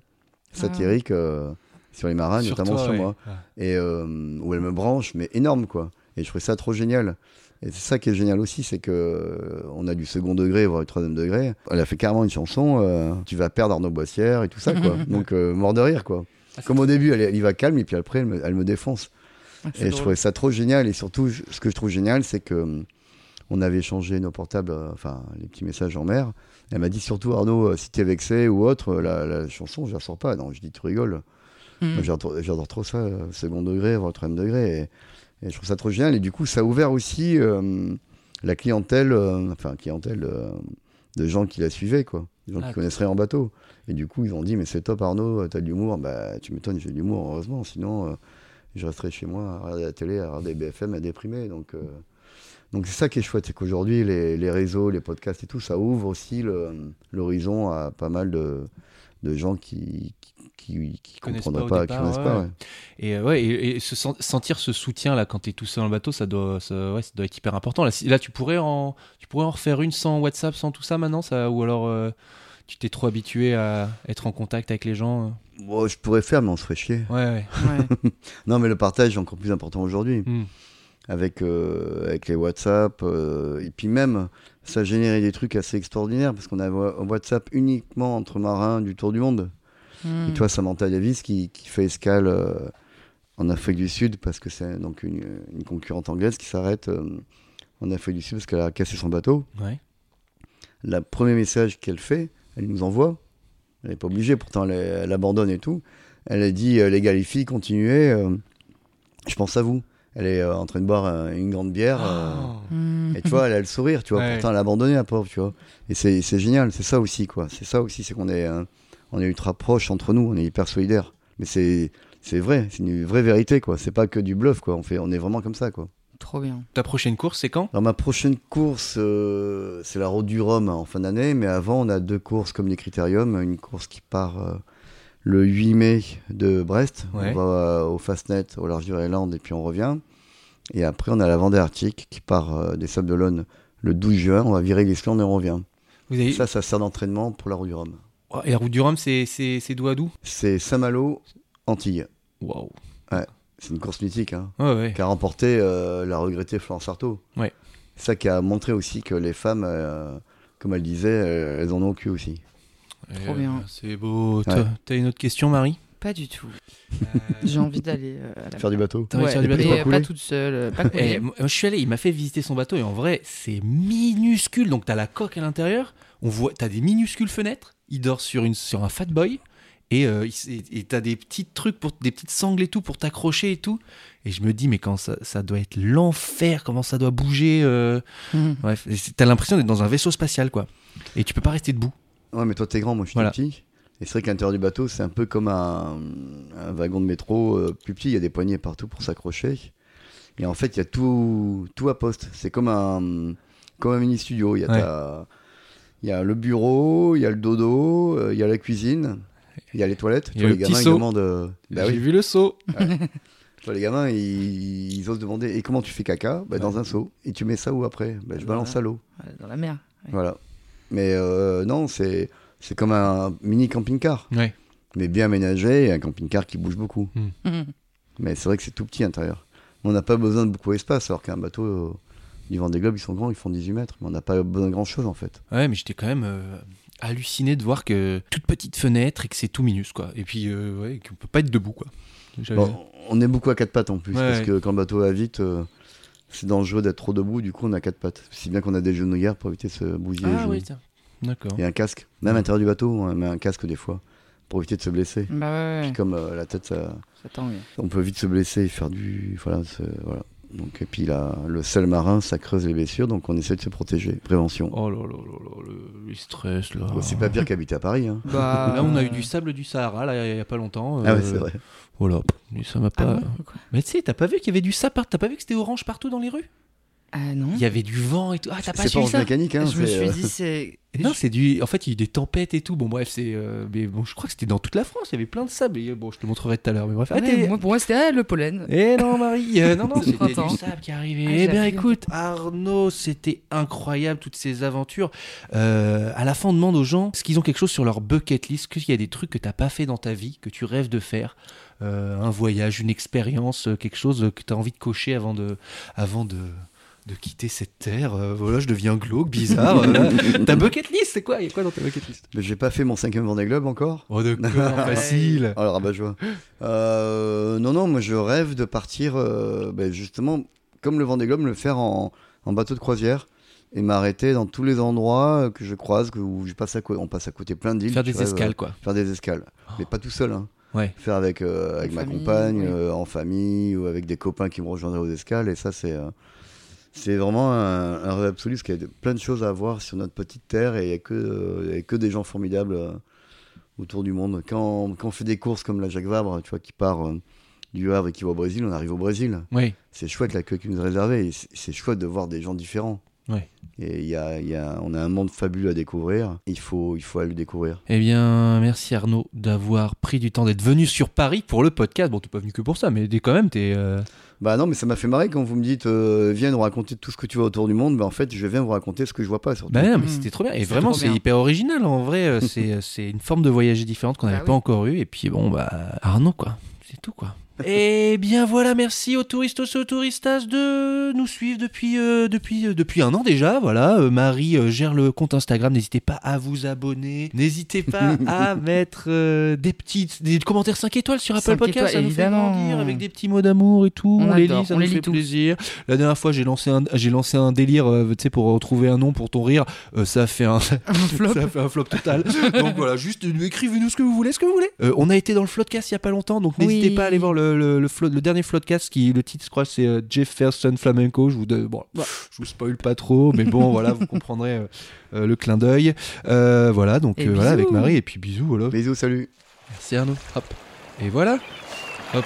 satirique euh, sur les marins, Sur notamment toi, sur moi. Ah. Et euh, où elle me branche, mais énorme, quoi. Et je trouvais ça trop génial. Et c'est ça qui est génial aussi, c'est que euh, on a du second degré, voire du troisième degré. Elle a fait carrément une chanson, euh, tu vas perdre Arnaud Boissière et tout ça, quoi. [LAUGHS] Donc, euh, mort de rire, quoi. Ah, Comme au début, elle, elle y va calme, et puis après, elle me, elle me défonce. Ah, Et je trouvais ça trop génial. Et surtout, je- ce que je trouve génial, c'est que hum, on avait échangé nos portables, euh, enfin les petits messages en mer. Elle m'a dit surtout Arnaud, euh, si t'es vexé ou autre, euh, la, la chanson, je la sors pas. Non, je dis tu rigoles. Moi, j'adore trop ça, second degré, troisième degré. Et, et je trouve ça trop génial. Et du coup, ça a ouvert aussi euh, la clientèle, euh, enfin clientèle euh, de gens qui la suivaient, quoi. Des gens Ah, qui connaisseraient en bateau. Et du coup, ils ont dit, mais c'est top Arnaud, t'as de l'humour. Bah, tu m'étonnes, j'ai de l'humour, heureusement. Sinon, je resterais chez moi à regarder la télé, à regarder BFM, à déprimer. Donc, euh, donc c'est ça qui est chouette, c'est qu'aujourd'hui, les, les réseaux, les podcasts et tout, ça ouvre aussi l'horizon à pas mal de, de gens qui qui, qui, qui comprendraient pas pas, qui départ, connaissent ouais. pas. ouais. Et euh, ouais, et, et se sen- sentir ce soutien là quand t'es tout seul dans le bateau, ça doit, ça, ouais, ça doit être hyper important. Là, si- là, tu pourrais en, tu pourrais en refaire une sans WhatsApp, sans tout ça maintenant, ça, ou alors euh, tu t'es trop habitué à être en contact avec les gens. euh. Bon, je pourrais faire, mais on se ferait chier. Ouais, ouais. [LAUGHS] Ouais. [LAUGHS] Non, mais le partage est encore plus important aujourd'hui. Hmm. avec, euh, avec les WhatsApp. euh, et puis même, ça générait des trucs assez extraordinaires parce qu'on avait un WhatsApp uniquement entre marins du tour du monde. Mm. Et tu vois, Samantha Davis qui, qui fait escale euh, en Afrique du Sud parce que c'est donc une, une concurrente anglaise qui s'arrête euh, en Afrique du Sud parce qu'elle a cassé son bateau. Ouais. Le premier message qu'elle fait, elle nous envoie. Elle n'est pas obligée, pourtant elle, elle abandonne et tout. Elle a dit euh, Les gars, les filles, continuez. euh, je pense à vous. Elle est euh, en train de boire euh, une grande bière. euh, Oh. Mm. et tu vois, elle a le sourire, tu vois. Ouais. Pourtant, elle a abandonné la pauvre, tu vois. Et c'est c'est génial, c'est ça aussi, quoi. C'est ça aussi, c'est qu'on est, euh, on est ultra proches entre nous, on est hyper solidaires. Mais c'est c'est vrai, c'est une vraie vérité, quoi. C'est pas que du bluff, quoi. On, fait, on est vraiment comme ça, quoi. Trop bien. Ta prochaine course, c'est quand? Alors, ma prochaine course, euh, c'est la Route du Rhum hein, en fin d'année. Mais avant, on a deux courses comme les Critériums. Une course qui part euh, le 8 mai de Brest. Ouais. On va euh, au Fastnet, au large du Highland, et puis on revient. Et après, on a la Vendée Arctique qui part euh, des Sables d'Olonne le 12 juin. On va virer l'Islande et on revient. Vous avez... Ça, ça sert d'entraînement pour la Route du Rhum. Oh, Et la route du Rhum, c'est c'est c'est d'où à d'où C'est Saint-Malo Antilles. Waouh. C'est une course mythique, hein, Ouais, ouais. qui a remporté euh, la regrettée Florence Artaud. Ouais. C'est ça qui a montré aussi que les femmes, euh, comme elle disait, euh, elles en ont au cul aussi. Trop bien. C'est beau. Ouais. T'as- une autre question, Marie? Pas du tout. [LAUGHS] J'ai envie d'aller euh, à la Faire du bateau. T'as envie de faire du bateau? pas pas toute seule, pas Eh, couler. moi, je suis allé, il m'a fait visiter son bateau et en vrai, c'est minuscule. Donc, t'as la coque à l'intérieur, on voit, t'as des minuscules fenêtres. Il dort sur, une, sur un fat boy et euh, et t'as des petits trucs, pour, des petites sangles et tout pour t'accrocher et tout. Et je me dis, mais quand ça, ça doit être l'enfer, comment ça doit bouger. euh, Mhm. Bref, t'as l'impression d'être dans un vaisseau spatial, quoi. Et tu peux pas rester debout. Ouais, mais toi, t'es grand, moi, je suis Voilà. tout petit. Et c'est vrai qu'à l'intérieur du bateau, c'est un peu comme un, un wagon de métro euh, plus petit. Il y a des poignées partout pour s'accrocher. Et en fait, il y a tout, tout à poste. C'est comme un, comme un mini studio. Il y a, Ouais. ta- il y a le bureau, il y a le dodo, euh, il y a la cuisine, il y a les toilettes. Il y a les gamins, ils seau. demandent. bah J'ai oui. vu le. [LAUGHS] Toi, les gamins, ils, ils osent demander Et comment tu fais caca? Bah, Dans un seau. Et tu mets ça où après? Bah, Je balance à l'eau. Dans la mer. Ouais. Voilà. Mais euh, non, c'est c'est comme un mini camping-car. Ouais. Mais bien aménagé un camping-car qui bouge beaucoup. Mhm. [LAUGHS] Mais c'est vrai que c'est tout petit à l'intérieur. On n'a pas besoin de beaucoup d'espace, alors qu'un bateau euh, du Vendée Globe, ils sont grands, ils font 18 mètres. Mais on n'a pas besoin de grand-chose en fait. Ouais, mais j'étais quand même euh, halluciné de voir que toute petite fenêtre et que c'est tout minus, quoi. Et puis, euh, ouais, qu'on peut pas être debout, quoi. Bon, on est beaucoup à quatre pattes en plus, Ouais, parce ouais. que quand le bateau va vite, euh, c'est dangereux d'être trop debout, du coup on a quatre pattes. Si bien qu'on a des genouillères pour éviter de se bousiller les Ah oui. D'accord. Et un casque. Même à l'intérieur du bateau, on met un casque des fois, pour éviter de se blesser. Bah ouais, ouais, Puis comme euh, la tête, ça, ça tangue. on peut vite se blesser et faire du. Voilà. c'est- voilà. Donc, et puis là, le sel marin, ça creuse les blessures, donc on essaie de se protéger. Prévention. Oh là là là là, le, le stress, là. C'est pas pire qu'habiter à Paris. Hein. Bah, Là, on a eu du [LAUGHS] sable du Sahara, là, il y a pas longtemps. Ah ouais, euh, c'est vrai. Voilà, mais ça m'a Ah pas. mais tu sais, t'as pas vu qu'il y avait du sable par- T'as pas vu que c'était orange partout dans les rues? Ah non Il y avait du vent et tout. Ah, t'as pas suivi ça mécanique, hein. Je me suis euh, dit, c'est. [LAUGHS] Non, c'est du. En fait, il y a eu des tempêtes et tout. Bon, bref, c'est. euh, Mais bon, je crois que c'était dans toute la France. Il y avait plein de sable. Et, bon, je te montrerai tout à l'heure. Mais bref. Ah Ah, moi, pour moi, c'était ah, le pollen. Eh non, Marie, euh, non, non, [LAUGHS] C'est c'était printemps. du sable qui arrivait. Ah, eh bien, écoute, Arnaud, c'était incroyable, toutes ces aventures. Euh, à la fin, on demande aux gens ce qu'ils ont quelque chose sur leur bucket list, qu'il y a des trucs que t'as pas fait dans ta vie, que tu rêves de faire? Euh, un voyage, une expérience, euh, quelque chose que tu as envie de cocher avant de, avant de, de quitter cette terre. Euh, voilà, je deviens glauque, bizarre. euh, [LAUGHS] ta bucket list, c'est quoi? Il y a quoi dans ta bucket list? Mais j'ai pas fait mon cinquième Vendée Globe encore. Oh, d'accord, [LAUGHS] facile. Oh, le rabat-joie. Euh, non, non, moi je rêve de partir, euh, ben, justement, comme le Vendée Globe, le faire en, en bateau de croisière et m'arrêter dans tous les endroits que je croise, que, où je passe à côté. On passe à côté plein d'îles. Faire des rêves, escales, quoi. faire des escales. Mais pas tout seul. Hein. Ouais. Faire avec, euh, avec En ma famille, compagne, oui. euh, en famille ou avec des copains qui me rejoindraient aux escales. Et ça, c'est. C'est vraiment un, un rêve absolu parce qu'il y a de- plein de choses à voir sur notre petite terre et il n'y a, que, euh, a que des gens formidables euh, autour du monde. Quand, quand on fait des courses comme la Jacques Vabre, tu vois, qui part euh, du Havre et qui va au Brésil, on arrive au Brésil. Oui. C'est chouette l'accueil qui nous est réservé c'est chouette de voir des gens différents. Ouais. Et il y a, il y a, on a un monde fabuleux à découvrir. Il faut, il faut aller le découvrir. Eh bien, merci Arnaud d'avoir pris du temps d'être venu sur Paris pour le podcast. Bon, t'es pas venu que pour ça, mais t'es- quand même, t'es. euh, Bah non, mais ça m'a fait marrer quand vous me dites euh, viens nous raconter tout ce que tu vois autour du monde. Bah en fait, je viens vous raconter ce que je vois pas surtout. Bah non, mais Mm. c'était trop bien. Et vraiment, c'est hyper original en vrai. euh, [LAUGHS] c'est c'est une forme de voyager différente qu'on n'avait Bah pas oui. encore eu. Et puis bon, bah Arnaud, quoi. C'est tout, quoi. Eh bien voilà, merci aux touristos et aux touristas de nous suivre depuis, euh, depuis, euh, depuis un an déjà. Voilà, Euh, Marie gère le compte Instagram. N'hésitez pas à vous abonner. N'hésitez pas [LAUGHS] à mettre des petites des commentaires 5 étoiles sur Apple 5 Podcast. ça nous évidemment. fait grandir avec des petits mots d'amour et tout. On On, les adore, lit, ça on nous les fait plaisir. La dernière fois, j'ai lancé un, j'ai lancé un délire, tu sais, pour retrouver un nom pour ton rire. Ça a fait un, [LAUGHS] Un flop. ça fait un flop total. donc voilà, juste écrivez-nous ce que vous voulez, ce que vous voulez. On a été dans le Floodcast il y a pas longtemps, donc n'hésitez Oui. pas à aller voir le, le, le, flood- le dernier Floodcast qui, le titre, je crois, c'est euh, Jefferson Flamenco. Je vous, bon, je vous spoil pas trop, mais bon, [LAUGHS] voilà, vous comprendrez euh, euh, le clin d'œil. Euh, voilà, donc euh, voilà, avec. Marie, et puis bisous, voilà. Bisous, salut. Merci Arnaud. Hop. Et voilà. Hop.